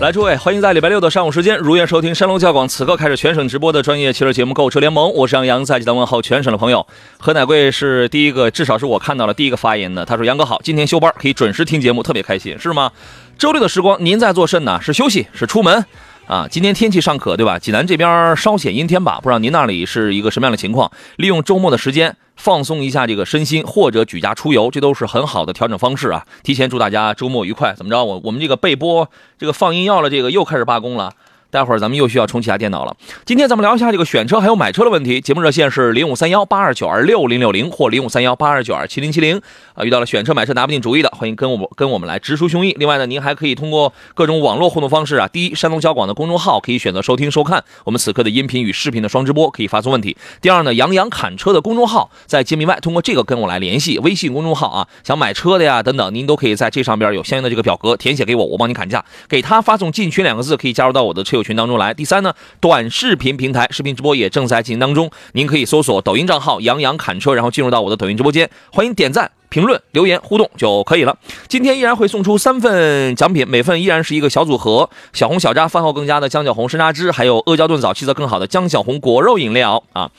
来，诸位，欢迎在礼拜六的上午时间如愿收听山东交广此刻开始全省直播的专业汽车节目《购车联盟》，我是杨洋，在济南问候全省的朋友。何乃贵是第一个，至少是我看到了第一个发言的。他说：“杨哥好，今天休班可以准时听节目，特别开心，是吗？周六的时光您在做甚呢？是休息，是出门？”啊，今天天气尚可，对吧？济南这边稍显阴天吧，不知道您那里是一个什么样的情况？利用周末的时间放松一下这个身心，或者举家出游，这都是很好的调整方式啊。提前祝大家周末愉快。怎么着？我我们这个备播这个放音药了，这个又开始罢工了。待会儿咱们又需要重启下电脑了。今天咱们聊一下这个选车还有买车的问题。节目热线是零五三幺八二九二六零六零或零五三幺八二九二七零七零。啊，遇到了选车买车拿不定主意的，欢迎跟我们跟我们来直抒胸臆。另外呢，您还可以通过各种网络互动方式啊，第一，山东交广的公众号可以选择收听收看我们此刻的音频与视频的双直播，可以发送问题。第二呢，杨洋侃车的公众号在节目以外，通过这个跟我来联系。微信公众号啊，想买车的呀等等，您都可以在这上边有相应的这个表格填写给我，我帮您砍价，给他发送进群两个字，可以加入到我的车友群当中来。第三呢，短视频平台视频直播也正在进行当中，您可以搜索抖音账号杨洋侃车，然后进入到我的抖音直播间，欢迎点赞。评论、留言、互动就可以了。今天依然会送出三份奖品，每份依然是一个小组合：小红小扎饭后更佳的姜小红山楂汁，还有阿胶炖枣气色更好的姜小红果肉饮料啊。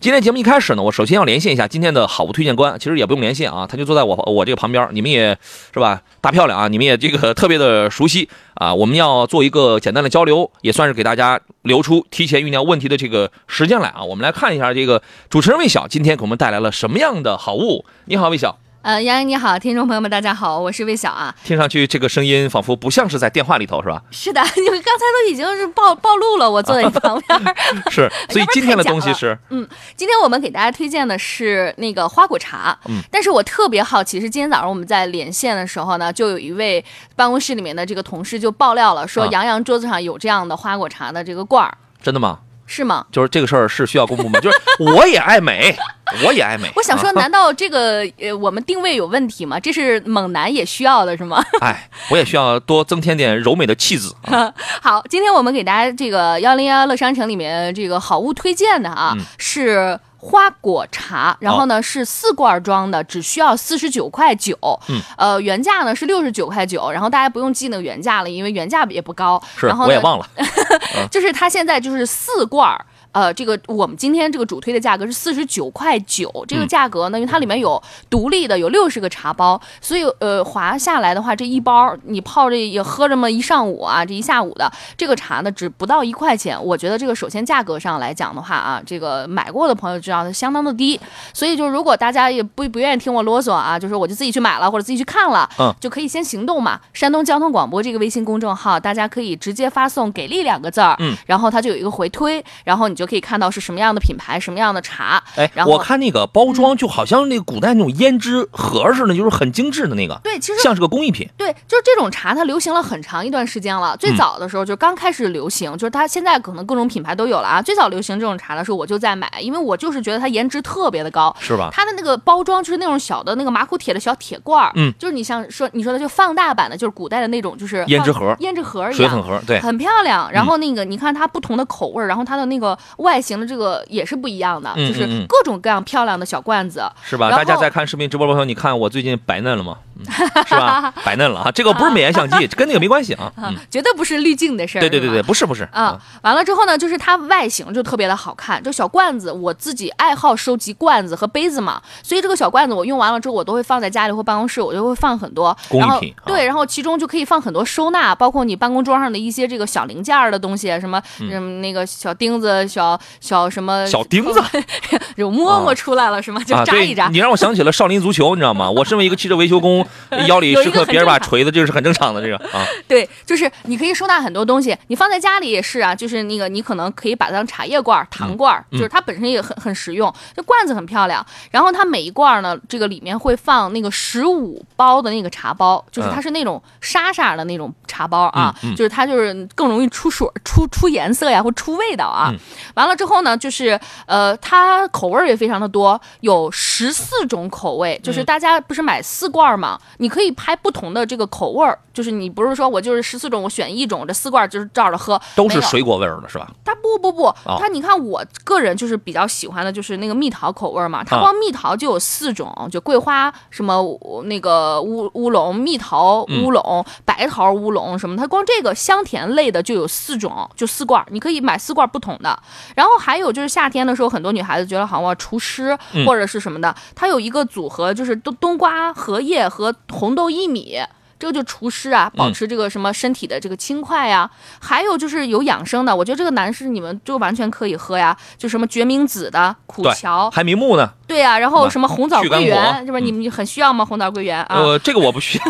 今天节目一开始呢，我首先要连线一下今天的好物推荐官，其实也不用连线啊，他就坐在我我这个旁边，你们也是吧，大漂亮啊，你们也这个特别的熟悉啊。我们要做一个简单的交流，也算是给大家留出提前酝酿问题的这个时间来啊。我们来看一下这个主持人魏晓今天给我们带来了什么样的好物。你好，魏晓。呃，杨洋你好，听众朋友们大家好，我是魏晓啊。听上去这个声音仿佛不像是在电话里头，是吧？是的，你们刚才都已经是暴暴露了，我坐在你旁边。是，所以今天的东西是，嗯，今天我们给大家推荐的是那个花果茶。嗯，但是我特别好奇，是今天早上我们在连线的时候呢，就有一位办公室里面的这个同事就爆料了，说啊杨洋桌子上有这样的花果茶的这个罐儿，真的吗？是吗？就是这个事儿是需要公布吗？就是我也爱美，我也爱美。我想说，啊难道这个呃我们定位有问题吗？这是猛男也需要的是吗？哎，我也需要多增添点柔美的气质 啊。好，今天我们给大家这个幺零幺乐商城里面这个好物推荐的啊，嗯是花果茶，然后呢、是四罐装的，只需要四十九块九。嗯，呃，原价呢是六十九块九，然后大家不用记那个原价了，因为原价也不高。是然，后呢我也忘了。就是它现在就是四罐儿。呃，这个我们今天这个主推的价格是四十九块九，这个嗯价格呢，因为它里面有独立的有六十个茶包，所以呃划下来的话，这一包你泡这也喝这么一上午啊，这一下午的这个茶呢，只不到一块钱。我觉得这个首先价格上来讲的话啊，这个买过的朋友知道它相当的低，所以就是如果大家也不不愿意听我啰嗦啊，就是我就自己去买了或者自己去看了，嗯就可以先行动嘛。山东交通广播这个微信公众号，大家可以直接发送“给力”两个字儿，嗯，然后它就有一个回推，然后你就可以看到是什么样的品牌、什么样的茶。哎然，后我看那个包装就好像那个古代那种胭脂盒似的，就是很精致的那个，对，其实像是个工艺品。对，就是这种茶，它流行了很长一段时间了。最嗯早的时候，就刚开始流行，就是它现在可能各种品牌都有了啊。最早流行这种茶的时候，我就在买，因为我就是觉得它颜值特别的高。是吧？它的那个包装就是那种小的那个马口铁的小铁罐儿，嗯，就是你像说你说的就放大版的，就是古代的那种就是胭脂盒胭脂盒一样水粉，盒，对，很漂亮。然后那个你看它不同的口味儿，然后它的那个外形的这个也是不一样的，嗯就是各种各样漂亮的小罐子。是吧？大家在看视频直播的时候，你看我最近白嫩了吗？嗯是吧？白嫩了啊！这个不是美颜相机，跟那个没关系啊。嗯，绝对不是滤镜的事儿。对对对对，不是不是啊，完了之后呢，就是它外形就特别的好看，就小罐子，我自己爱好收集罐子和杯子嘛，所以这个小罐子我用完了之后，我都会放在家里或办公室，我就会放很多工艺品啊对，然后其中就可以放很多收纳，包括你办公桌上的一些这个小零件儿的东西，什么嗯那个小钉子、小小小什么小钉子 有摸摸出来了是吗？就扎一扎。你让我想起了少林足球，你知道吗？我身为一个汽车维修工，腰里时刻别人把锤子，这个是很正常的，这个啊，对，就是你可以收纳很多东西，你放在家里也是啊，就是那个你可能可以把它当茶叶罐儿、糖罐就是它本身也很很实用。这罐子很漂亮，然后它每一罐儿呢，这个里面会放那个十五包的那个茶包，就是它是那种沙沙的那种茶包啊，嗯嗯就是它就是更容易出水、出出颜色呀，或出味道啊。嗯完了之后呢，就是呃，它口味儿也非常的多，有十四种口味，嗯就是大家不是买四罐儿嘛，你可以拍不同的这个口味儿，就是你不是说我就是十四种，我选一种，这四罐儿就是照着喝，都是水果味儿的，是吧？它不不不，哦。它你看我个人就是比较喜欢的就是那个蜜桃口味儿嘛，它啊光蜜桃就有四种，就桂花什么那个乌乌龙、蜜桃嗯乌龙、白桃乌龙什么，它光这个香甜类的就有四种，就四罐儿，你可以买四罐儿不同的。然后还有就是夏天的时候，很多女孩子觉得好像我要除湿嗯或者是什么的，它有一个组合就是冬冬瓜、荷叶和红豆薏米。这个就除湿啊，保持这个什么身体的这个轻快呀、还有就是有养生的，我觉得这个男士你们就完全可以喝呀，就什么决明子的苦荞，海明木呢？对呀、然后什么红枣桂圆，是不是你们很需要吗？红枣桂圆啊，呃，这个我不需要。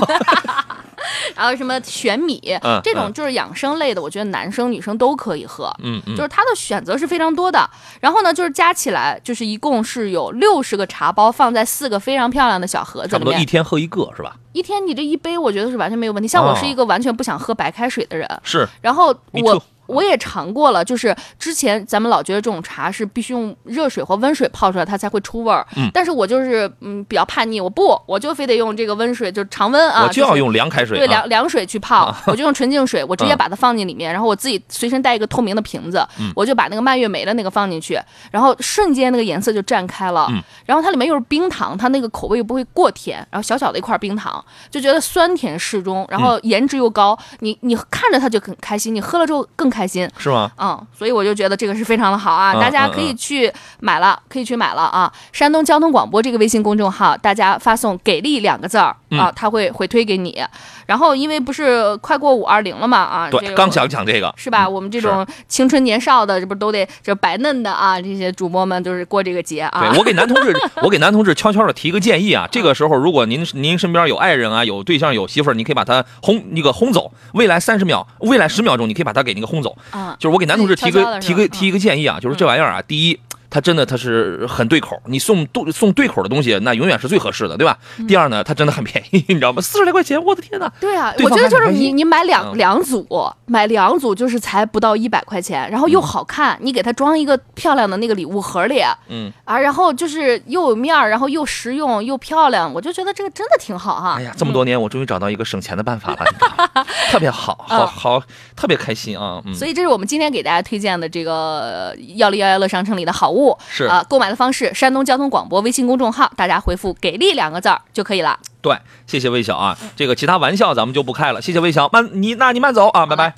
然后什么玄米，嗯这种就是养生类的，我觉得男生女生都可以喝。嗯嗯，就是它的选择是非常多的，然后呢，就是加起来就是一共是有六十个茶包放在四个非常漂亮的小盒子里面。差不多一天喝一个是吧？一天你这一杯，我觉得是完全没有问题。像我哦是一个完全不想喝白开水的人，是，然后我我也尝过了，就是之前咱们老觉得这种茶是必须用热水或温水泡出来它才会出味儿，嗯但是我就是嗯比较叛逆，我不我就非得用这个温水，就是常温啊，我就要用凉开水。啊对凉凉水去泡，我就用纯净水，我直接嗯把它放进里面，然后我自己随身带一个透明的瓶子，嗯我就把那个蔓越莓的那个放进去，然后瞬间那个颜色就绽开了，嗯然后它里面又是冰糖，它那个口味又不会过甜，然后小小的一块冰糖，就觉得酸甜适中，然嗯后颜值又高，你你看着它就很开心，你喝了之后更开心。是吗？嗯，所以我就觉得这个是非常的好啊，嗯大家可以去买了，可以去买了啊。山东交通广播这个微信公众号，大家发送“给力”两个字儿嗯啊，他会回推给你。然后因为不是快过五二零了嘛啊，这对，个刚想讲这个。是吧？嗯我们这种青春年少的，这不都得这白嫩的啊？这些主播们都是过这个节啊。对我给男同志，我给男同志 悄悄的提个建议啊，这个时候如果您您身边有爱人啊，有对象，有媳妇儿，你可以把他轰那个轰走，未来三十秒，未来十秒钟，你可以把他给那个轰走。啊，就是我给男同志提个提个提一个建议啊，就是这玩意儿啊，第一。它真的它是很对口，你送对送对口的东西，那永远是最合适的，对吧？嗯第二呢，它真的很便宜，你知道吗？四十来块钱，我的天哪！对啊，对我觉得就是你你买两嗯两组，买两组就是才不到一百块钱，然后又好看，你给它装一个漂亮的那个礼物盒里，嗯，啊，然后就是又有面儿，然后又实用又漂亮，我就觉得这个真的挺好哈。哎呀，这么多年我终于找到一个省钱的办法了，特别好，好嗯好，特别开心啊！嗯，所以这是我们今天给大家推荐的这个幺零幺幺乐商城里的好物，是啊、购买的方式，山东交通广播微信公众号，大家回复“给力”两个字儿就可以了。对，谢谢魏晓啊，这个其他玩笑咱们就不开了，谢谢魏晓，慢你那你慢走啊，拜拜。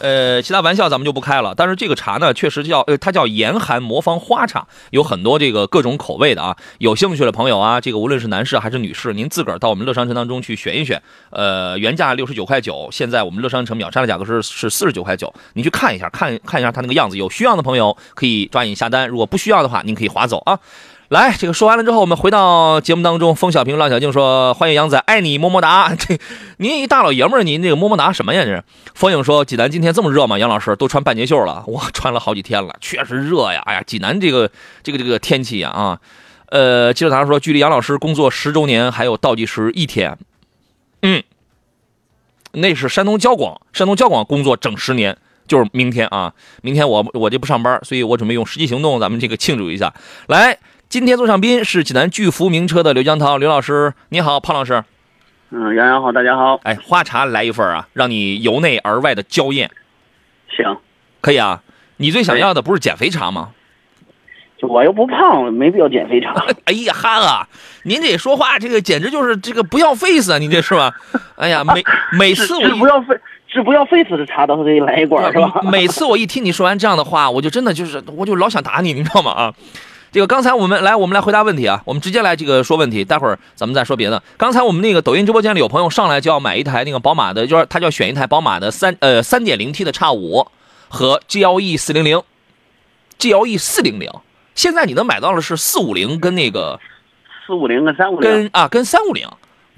呃，其他玩笑咱们就不开了，但是这个茶呢，确实叫呃，它叫严寒魔方花茶，有很多这个各种口味的啊。有兴趣的朋友啊，这个无论是男士还是女士，您自个儿到我们乐商城当中去选一选。呃，原价六十九块九，现在我们乐商城秒杀的价格是是四十九块九，您去看一下，看看一下它那个样子。有需要的朋友可以抓紧下单，如果不需要的话，您可以划走啊。来，这个说完了之后，我们回到节目当中。风小平、浪小静说：“欢迎杨仔，爱你么么哒。”这您一大老爷们儿，您这个么么哒什么呀？这是。风影说：“济南今天这么热吗？杨老师都穿半截袖了，我穿了好几天了，确实热呀。哎呀，济南这个这个这个天气呀啊，呃，记者他说，距离杨老师工作十周年还有倒计时一天。嗯，那是山东交广，山东交广工作整十年。”就是明天啊，明天我我就不上班，所以我准备用实际行动，咱们这个庆祝一下。来，今天做上宾是济南巨福名车的刘江涛刘老师，你好，胖老师。嗯，杨洋好，大家好，哎，花茶来一份啊，让你由内而外的娇艳，行，可以啊。你最想要的不是减肥茶吗？就我又不胖，没必要减肥茶。哎呀哈啊，您这说话这个简直就是这个不要 face 啊，您这是吧？哎呀，每每次我不要 face 是不要 face 的茶，倒是得来一罐，是吧？每次我一听你说完这样的话，我就真的就是，我就老想打你，你知道吗？啊，这个刚才我们来，我们来回答问题啊，我们直接来这个说问题，待会儿咱们再说别的。刚才我们那个抖音直播间里有朋友上来就要买一台那个宝马的，就是他就要选一台宝马的三呃三点零 T 的叉五和 GLE 四零零，GLE 四零零，现在你能买到的是四五零跟那个四五零跟三五零，跟啊跟三五零。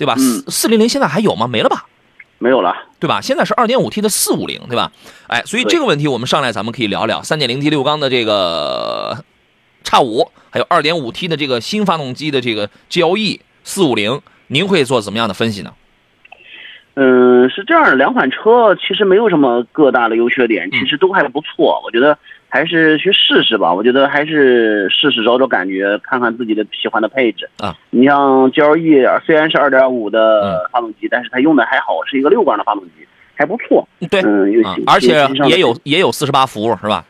对吧？嗯四四零零现在还有吗？没了吧？没有了。对吧？现在是二点五 T 的四五零，对吧？哎，所以这个问题我们上来咱们可以聊聊三点零 T 六缸的这个叉五，还有二点五 T 的这个新发动机的这个 GLE 四五零，您会做怎么样的分析呢？嗯，是这样的，两款车其实没有什么各大的优缺点，其实都还不错。我觉得还是去试试吧。我觉得还是试试找找感觉，看看自己的喜欢的配置啊。你像 GLE 虽然是二点五的发动机，但是它用的还好，是一个六缸的发动机，还不错。对，嗯，有，啊而且也有也有四十八伏，是吧？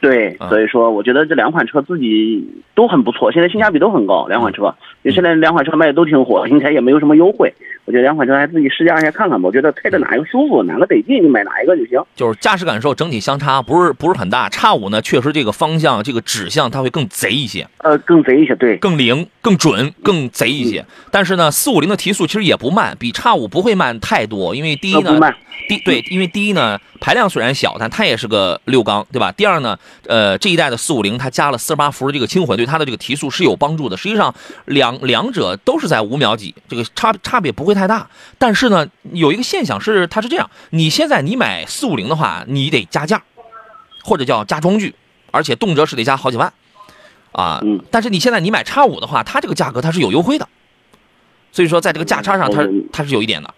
对啊，所以说我觉得这两款车自己都很不错，现在性价比都很高，两款车，因为现在两款车卖的都挺火，应该也没有什么优惠。我觉得两款车还自己试驾一下看看吧，我觉得开着哪一个舒服，哪个得劲，你买哪一个就行。就是驾驶感受整体相差不是不是很大。叉五呢，确实这个方向这个指向它会更贼一些，呃，更贼一些，对，更灵、更准、更贼一些。但是呢，四五零的提速其实也不慢，比叉五不会慢太多。因为第一呢第对，因为第一呢，排量虽然小，但它也是个六缸，对吧？第二呢，呃，这一代的四五零它加了四十八伏的这个轻混，对它的这个提速是有帮助的。实际上，两两者都是在五秒几，这个差差别不会太大。但是呢，有一个现象是，它是这样：你现在你买四五零的话，你得加价，或者叫加装具，而且动辄是得加好几万啊。嗯但是你现在你买叉五的话，它这个价格它是有优惠的，所以说在这个价差上它嗯它是有一点的。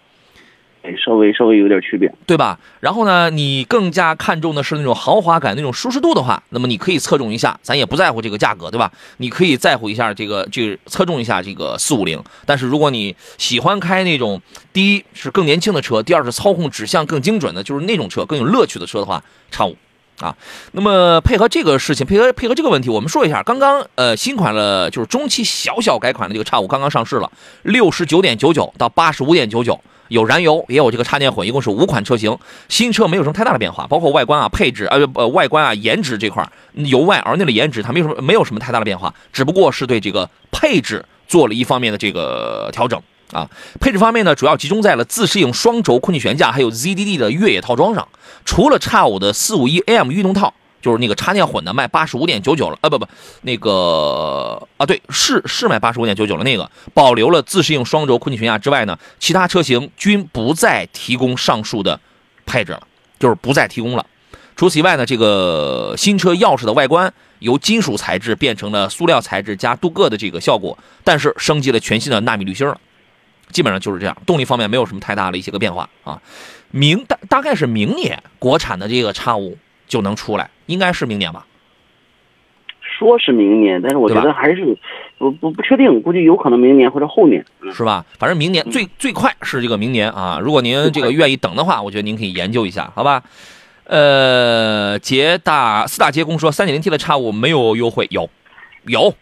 稍微稍微有点区别。对吧？然后呢，你更加看重的是那种豪华感、那种舒适度的话，那么你可以侧重一下，咱也不在乎这个价格，对吧？你可以在乎一下这个，就侧重一下这个四五零。但是如果你喜欢开那种第一是更年轻的车，第二是操控指向更精准的，就是那种车更有乐趣的车的话，叉五。啊，那么配合这个事情，配合配合这个问题，我们说一下，刚刚呃新款了，就是中期小小改款的这个叉五刚刚上市了，六十九点九九到八十五点九九，有燃油也有这个插电混，一共是五款车型。新车没有什么太大的变化，包括外观啊、配置呃呃外观啊、颜值这块由外而内的颜值它没有什么没有什么太大的变化，只不过是对这个配置做了一方面的这个调整。啊，配置方面呢，主要集中在了自适应双轴空气悬架，还有 ZDD 的越野套装上。除了叉五的四五一 AM 运动套，就是那个插电混的，卖八十五点九九了，啊不不，那个啊对，是是卖八十五点九九了，那个保留了自适应双轴空气悬架之外呢，其他车型均不再提供上述的配置了，就是不再提供了。除此以外呢，这个新车钥匙的外观由金属材质变成了塑料材质加镀铬的这个效果，但是升级了全新的纳米滤芯了。基本上就是这样，动力方面没有什么太大的一些个变化啊。明大大概是明年国产的这个叉五就能出来，应该是明年吧？说是明年，但是我觉得还是不不不确定，估计有可能明年或者后年。嗯是吧？反正明年最最快是这个明年啊。如果您这个愿意等的话，我觉得您可以研究一下，好吧？呃，捷大四大捷工说三点零 T 的叉五没有优惠，有有。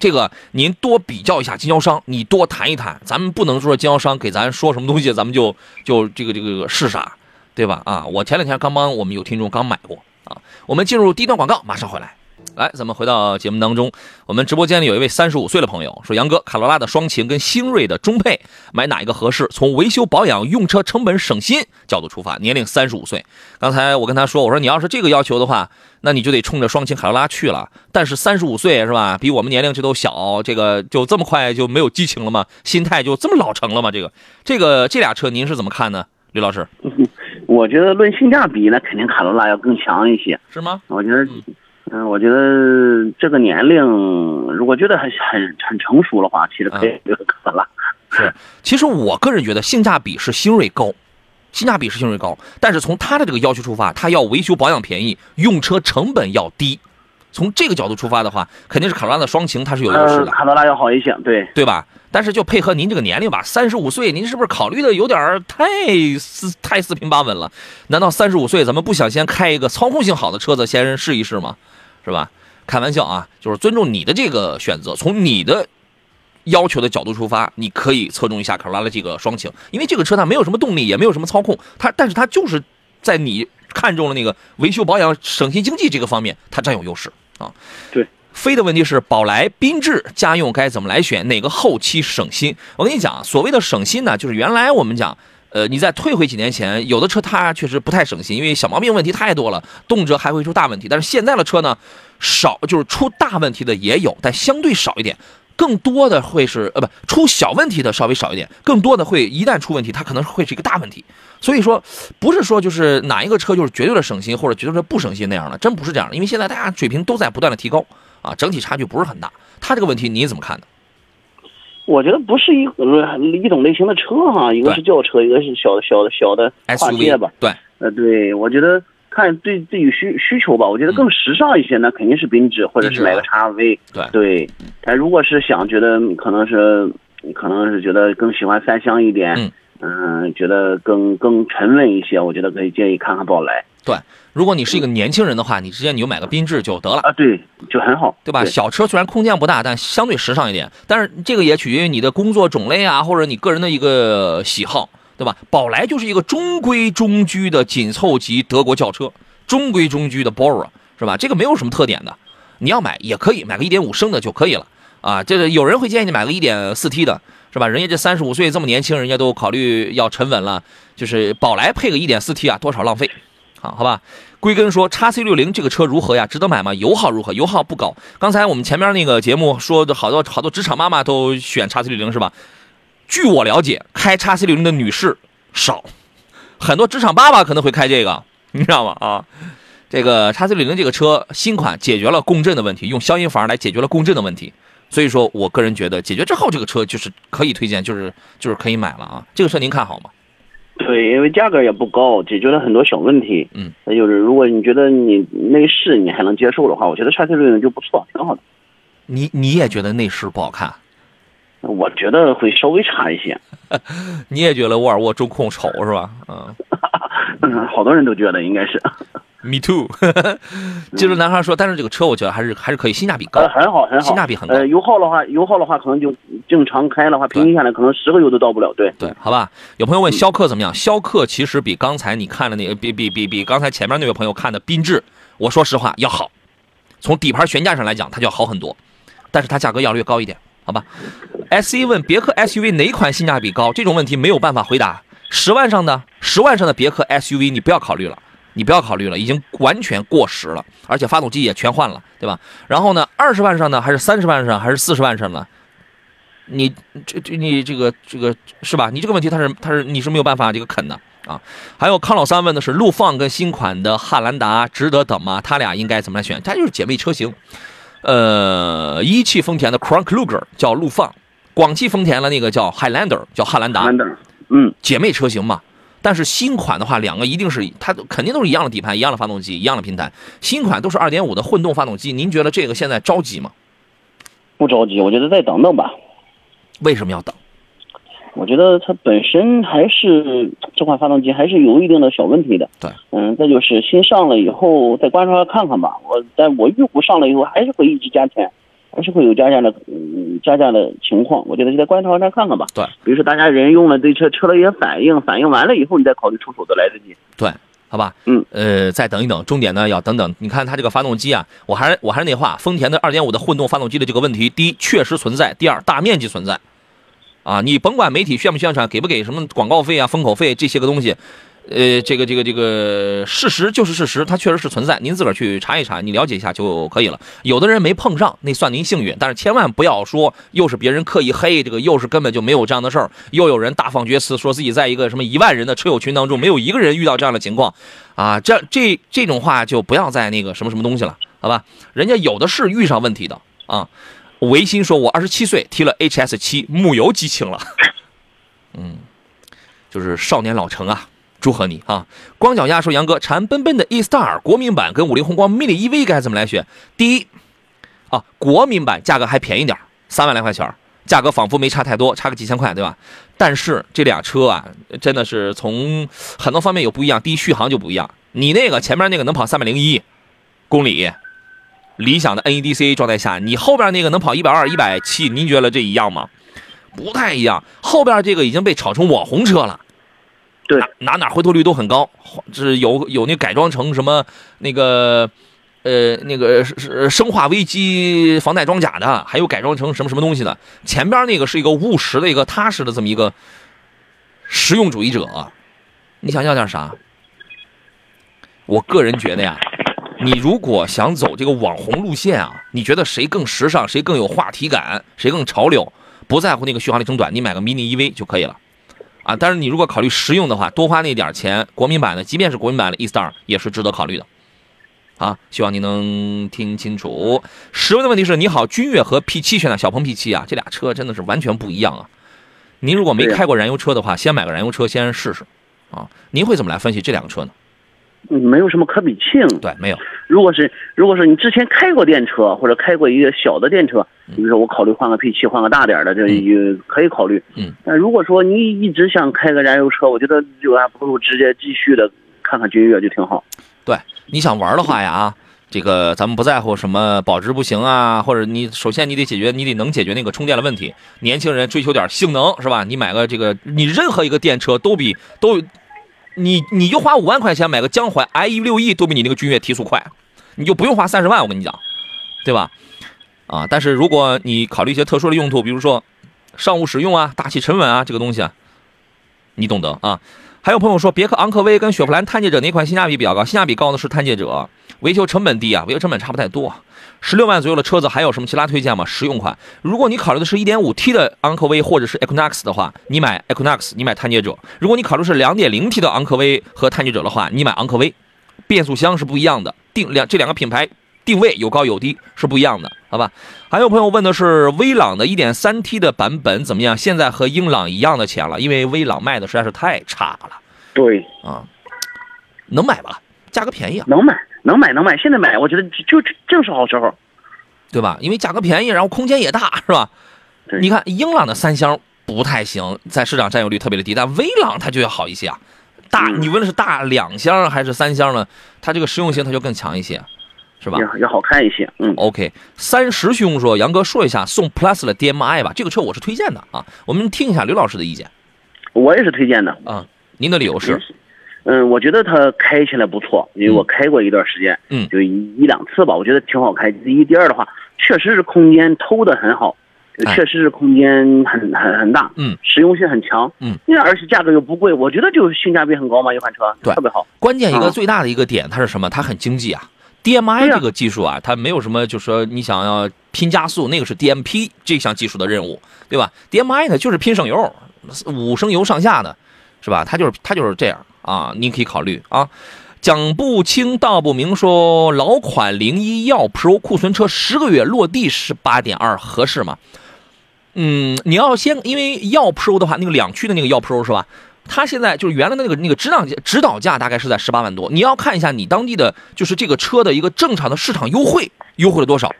这个您多比较一下经销商，你多谈一谈，咱们不能说经销商给咱说什么东西，咱们就就这个这个是啥，对吧？啊，我前两天刚帮我们有听众刚买过啊。我们进入第一段广告，马上回来。来，咱们回到节目当中，我们直播间里有一位三十五岁的朋友说：“杨哥，卡罗拉的双擎跟星瑞的中配，买哪一个合适？从维修保养、用车成本省心角度出发，年龄三十五岁。刚才我跟他说，我说你要是这个要求的话，那你就得冲着双擎卡罗拉去了。但是三十五岁是吧？比我们年龄这都小，这个就这么快就没有激情了吗？心态就这么老成了吗？这个这个这俩车您是怎么看呢，李老师？我觉得论性价比，那肯定卡罗拉要更强一些。是吗？我觉得，嗯、我觉得这个年龄，如果觉得很很很成熟的话，其实可以留卡罗拉。是，其实我个人觉得性价比是星锐高，性价比是星锐高，但是从它的这个要求出发，它要维修保养便宜，用车成本要低。从这个角度出发的话，肯定是卡罗拉的双擎它是有优势呃，的，卡罗拉要好一些，对。对吧？但是就配合您这个年龄吧，三十五岁，您是不是考虑的有点太四太四平八稳了？难道三十五岁咱们不想先开一个操控性好的车子先试一试吗？是吧？开玩笑啊，就是尊重你的这个选择，从你的要求的角度出发，你可以侧重一下卡罗拉的这个双擎，因为这个车它没有什么动力，也没有什么操控，它但是它就是在你看中了那个维修保养、省心经济这个方面，它占有优势啊。对。飞的问题是宝来、缤智家用该怎么来选？哪个后期省心？我跟你讲，所谓的省心呢，就是原来我们讲，呃，你再退回几年前，有的车它确实不太省心，因为小毛病问题太多了，动辄还会出大问题。但是现在的车呢，少就是出大问题的也有，但相对少一点。更多的会是呃不出小问题的稍微少一点，更多的会一旦出问题，它可能会是一个大问题。所以说，不是说就是哪一个车就是绝对的省心或者绝对的不省心那样的，真不是这样的。因为现在大家水平都在不断的提高啊，整体差距不是很大。他这个问题你怎么看呢？我觉得不是一呃一种类型的车哈，一个是轿车，一个是小的小的小的跨界吧 SUV。对，呃，对，我觉得看对自己需需求吧，我觉得更时尚一些呢，肯定是缤智或者是买个叉 V。对对，但如果是想觉得嗯可能是可能是觉得更喜欢三厢一点，嗯嗯觉得更更沉稳一些，我觉得可以建议看看宝来对，如果你是一个年轻人的话，你直接你就买个缤智就得了。啊，对，就很好，对吧？小车虽然空间不大，但相对时尚一点。但是这个也取决于你的工作种类啊，或者你个人的一个喜好，对吧？宝来就是一个中规中矩的紧凑级德国轿车，中规中矩的 Bora 是吧？这个没有什么特点的，你要买也可以买个1.5升的就可以了啊。这个有人会建议你买个 1.4T 的，是吧？人家这三十五岁这么年轻，人家都考虑要沉稳了，就是宝来配个 1.4T 啊，多少浪费。好，好吧。归根说，叉 C 六零这个车如何呀？值得买吗？油耗如何？油耗不高。刚才我们前面那个节目说的好多好多职场妈妈都选叉 C 六零是吧？据我了解，开叉 C 六零的女士少，很多职场爸爸可能会开这个，你知道吗？啊，这个叉 C 六零这个车新款解决了共振的问题，用消音阀来解决了共振的问题。所以说我个人觉得，解决之后这个车就是可以推荐，就是就是可以买了啊。这个车您看好吗？对，因为价格也不高，解决了很多小问题。嗯，那就是如果你觉得你内饰你还能接受的话，我觉得叉 C 六零就不错，挺好的。你你也觉得内饰不好看？我觉得会稍微差一些，你也觉得沃尔沃中控丑是吧？嗯嗯，好多人都觉得应该是，，Me too。记住男孩说，但是这个车我觉得还是还是可以，性价比高呃，。很好很好，性价比很高呃，油耗的话，油耗的话可能就正常开的话，平均下来可能十个油都到不了。对，对，好吧。有朋友问逍客怎么样？逍客其实比刚才你看的那个，比比比比刚才前面那位朋友看的缤智，我说实话要好。从底盘悬架上来讲，它就要好很多，但是它价格要略高一点，好吧？S E 问别克 SUV 哪款性价比高？这种问题没有办法回答。十万上的十万上的别克 SUV 你不要考虑了，你不要考虑了，已经完全过时了，而且发动机也全换了，对吧？然后呢，二十万上呢还是三十万上还是四十万上呢？你这这你这个这个是吧？你这个问题他是他是你是没有办法这个啃的啊。还有康老三问的是陆放跟新款的汉兰达值得等吗？他俩应该怎么来选？它就是姐妹车型。呃，一汽丰田的 Crown Kluger 叫陆放，广汽丰田的那个叫 Highlander 叫汉兰达，嗯，姐妹车型嘛。但是新款的话，两个一定是它肯定都是一样的底盘、一样的发动机、一样的平台。新款都是二点五的混动发动机，您觉得这个现在着急吗？不着急，我觉得再等等吧。为什么要等？我觉得它本身还是这款发动机还是有一定的小问题的。对，嗯，再就是新上了以后再观察看看吧。我但我预估上了以后还是会一直加钱，还是会有加价的，嗯，加价的情况。我觉得就再观察观察看看吧。对，比如说大家人用了对车车的一些反应，反应完了以后你再考虑出手都来得及。对，好吧，嗯，呃，再等一等，重点呢要等等。你看它这个发动机啊，我还是我还是那话，丰田的2.5的混动发动机的这个问题，第一确实存在，第二大面积存在。啊，你甭管媒体宣不宣传，给不给什么广告费啊、封口费这些个东西，呃，这个这个这个事实就是事实，它确实是存在。您自个儿去查一查，你了解一下就可以了。有的人没碰上，那算您幸运，但是千万不要说又是别人刻意黑，这个又是根本就没有这样的事儿，又有人大放厥词，说自己在一个什么一万人的车友群当中没有一个人遇到这样的情况，啊，这这这种话就不要再那个什么什么东西了，好吧？人家有的是遇上问题的啊。维新说：“我二十七岁，提了 HS 七木有激情了。”嗯，就是少年老成啊，祝贺你啊！光脚丫说：“杨哥，长安奔奔的 E Star 国民版跟五菱宏光 mini EV 该怎么来选？第一，啊，国民版价格还便宜点儿三万来块钱价格仿佛没差太多，差个几千块，对吧？但是这俩车啊，真的是从很多方面有不一样。第一，续航就不一样，你那个前面那个能跑三百零一公里。理想的 NEDC 状态下，你后边那个能跑一百二、一百七，您觉得这一样吗？不太一样，后边这个已经被炒成网红车了，对，哪哪回头率都很高，是有有那改装成什么那个呃那个是是生化危机防弹装甲的，还有改装成什么什么东西的。前边那个是一个务实的一个踏实的这么一个实用主义者，你想要点啥？我个人觉得呀，你如果想走这个网红路线啊，你觉得谁更时尚，谁更有话题感，谁更潮流，不在乎那个续航里程短，你买个 mini EV 就可以了。啊，但是你如果考虑实用的话，多花那点钱，国民版的，即便是国民版的 E Star 也是值得考虑的。啊，希望您能听清楚。十问的问题是：你好，君越和 P7 选的小鹏 P7 啊，这俩车真的是完全不一样啊。您如果没开过燃油车的话，先买个燃油车先试试。啊，您会怎么来分析这两个车呢？嗯没有什么可比性。对，没有。如果是如果是你之前开过电车或者开过一个小的电车，比如说我考虑换个 P 七换个大点儿的，这也可以考虑。嗯。但如果说你一直想开个燃油车，我觉得就还不如直接继续的看看君越就挺好。对，你想玩的话呀啊，这个咱们不在乎什么保值不行啊，或者你首先你得解决，你得能解决那个充电的问题。年轻人追求点性能是吧？你买个这个，你任何一个电车都比都，你你就花五万块钱买个江淮 i 一六 e 都比你那个君越提速快，你就不用花三十万，我跟你讲，对吧？啊，但是如果你考虑一些特殊的用途，比如说商务使用啊、大气沉稳啊这个东西啊，你懂得啊。还有朋友说，别克昂科威跟雪佛兰探界者哪款性价比比较高？性价比高的是探界者，维修成本低啊，维修成本差不太多。十六万左右的车子还有什么其他推荐吗？实用款，如果你考虑的是 1.5T 的昂科威或者是 Equinox 的话，你买 Equinox，你买探界者；如果你考虑是 2.0T 的昂科威和探界者的话，你买昂科威。变速箱是不一样的，定两这两个品牌定位有高有低是不一样的，好吧？还有朋友问的是威朗的 1.3T 的版本怎么样？现在和英朗一样的钱了，因为威朗卖的实在是太差了对，啊，能买吧？价格便宜啊，能买能买能买，现在买我觉得就就正是好时候。对吧？因为价格便宜，然后空间也大，是吧？你看英朗的三厢不太行，在市场占有率特别的低，但威朗它就要好一些啊。大，嗯你问的是大两厢还是三厢呢？它这个实用性它就更强一些，是吧？也也好看一些，嗯，OK，三十兄说，杨哥说一下送 Plus 的 DMI 吧，这个车我是推荐的啊，我们听一下刘老师的意见我也是推荐的。啊，您的理由是？嗯，我觉得它开起来不错，因为我开过一段时间，嗯就一一两次吧，我觉得挺好开。第一、第二的话，确实是空间偷的很好，哎确实是空间很很很大，嗯，实用性很强，嗯，因为而且价格又不贵，我觉得就是性价比很高嘛，一款车对特别好。关键一个啊最大的一个点，它是什么？它很经济啊。DMI 这个技术啊，它没有什么，就是说你想要拼加速，那个是 DMP 这项技术的任务，对吧？DMI 呢就是拼省油，五升油上下的，是吧？它就是它就是这样啊，你可以考虑啊。讲不清道不明说老款零一耀 Pro 库存车十个月落地是八点二合适吗？嗯，你要先因为耀 Pro 的话，那个两驱的那个耀 Pro 是吧？它现在就是原来的那个那个指导指导价大概是在十八万多，你要看一下你当地的就是这个车的一个正常的市场优惠优惠了多少，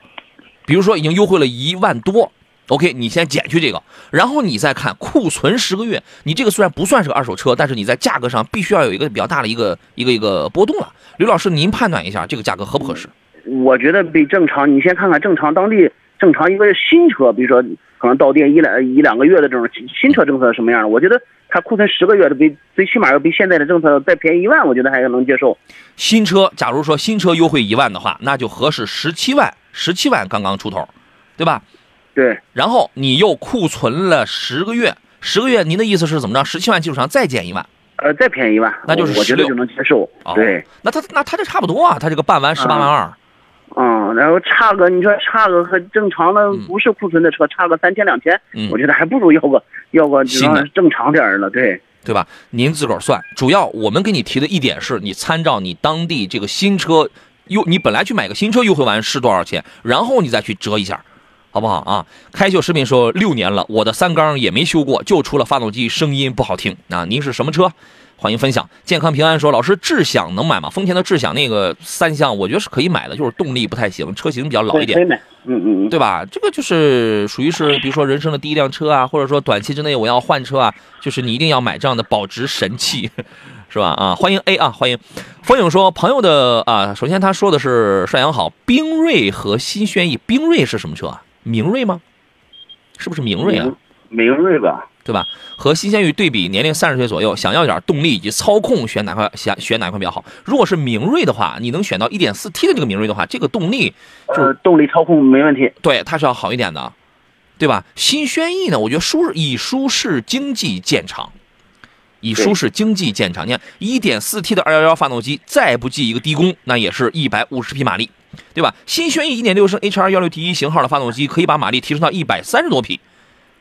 比如说已经优惠了一万多，OK，你先减去这个，然后你再看库存十个月，你这个虽然不算是个二手车，但是你在价格上必须要有一个比较大的一个一个一个波动了。刘老师，您判断一下这个价格合不合适？我觉得比正常，你先看看正常当地正常一个新车，比如说可能到店一两一两个月的这种新新车政策是什么样的？我觉得它库存十个月的比最起码要比现在的政策再便宜一万，我觉得还能接受。新车，假如说新车优惠一万的话，那就合适十七万，十七万刚刚出头，对吧？对，然后你又库存了十个月，十个月，您的意思是怎么着？十七万基础上再减一万？呃，再便宜一万，那就是16我我觉得就能接受。哦对，那他那他这差不多啊，他这个办完十八万二，嗯，然后差个你说差个和正常的不是库存的车差个三千两千，嗯我觉得还不如要个要个新的正常点儿的。对，对吧？您自个儿算。主要我们给你提的一点是，你参照你当地这个新车优，你本来去买个新车优惠完是多少钱，然后你再去折一下，好不好啊？开秀食品说六年了，我的三缸也没修过，就出了发动机声音不好听。啊，您是什么车？欢迎分享。健康平安说，老师智享能买吗？丰田的智享那个三厢，我觉得是可以买的，就是动力不太行，车型比较老一点可以。买。嗯嗯嗯，对吧？这个就是属于是，比如说人生的第一辆车啊，或者说短期之内我要换车啊，就是你一定要买这样的保值神器，是吧？啊，欢迎 A 啊，欢迎。风影说朋友的啊，首先他说的是帅阳好，缤瑞和新轩逸，缤瑞是什么车啊？明锐吗？是不是明锐啊？明锐吧。对吧？和新轩逸对比，年龄三十岁左右，想要点动力以及操控，选哪块选选哪块比较好？如果是明锐的话，你能选到一点四 T 的这个明锐的话，这个动力就呃，动力操控没问题。对，它是要好一点的，对吧？新轩逸呢，我觉得舒以舒适经济见长，以舒适经济见长。你看，一点四 T 的二幺幺发动机，再不计一个低功，那也是一百五十匹马力，对吧？新轩逸一点六升 HR 幺六 T 一型号的发动机，可以把马力提升到一百三十多匹，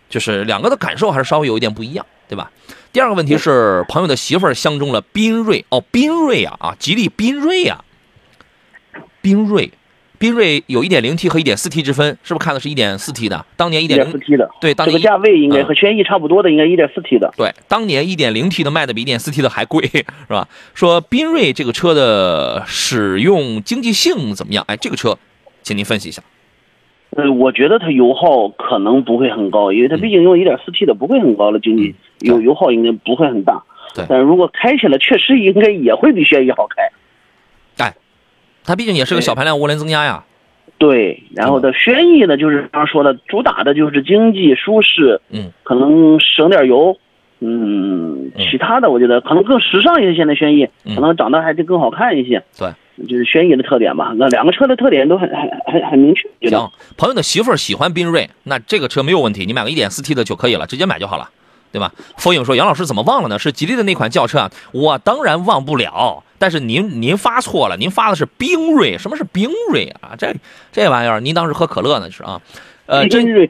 就是两个的感受还是稍微有一点不一样，对吧？第二个问题是，朋友的媳妇儿相中了缤瑞哦，缤瑞啊啊，吉利缤瑞啊、缤瑞，缤瑞有 1.0T 和 1.4T 之分，是不是看的是 1.4T 的？当年一点四1.0 T 的，对，当年这个价位应该嗯和轩逸差不多的，应该一点四 T 的。对，当年 1.0T 的卖的比 1.4T 的还贵，是吧？说缤瑞这个车的使用经济性怎么样？哎，这个车，请您分析一下。呃，我觉得它油耗可能不会很高，因为它毕竟用一点四 T 的，不会很高的经济，嗯油油耗应该不会很大。对但如果开起来，确实应该也会比轩逸好开。它毕竟也是个小排量涡轮增压呀。对，然后的轩逸呢，就是刚刚说的，主打的就是经济舒适，嗯，可能省点油，嗯，其他的我觉得可能更时尚一些。现在轩逸嗯可能长得还得更好看一些，对，就是轩逸的特点吧。那两个车的特点都很很很很明确，行，朋友的媳妇儿喜欢缤瑞，那这个车没有问题，你买个 1.4T 的就可以了，直接买就好了，对吧？佛影说杨老师怎么忘了呢？是吉利的那款轿车啊，我当然忘不了，但是您您发错了，您发的是缤瑞，什么是缤瑞啊？这这玩意儿您当时喝可乐呢是啊？呃，真缤瑞。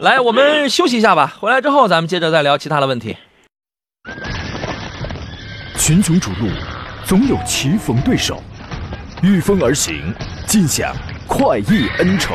来，我们休息一下吧，回来之后咱们接着再聊其他的问题。群雄逐鹿，总有棋逢对手，御风而行，尽享快意恩仇。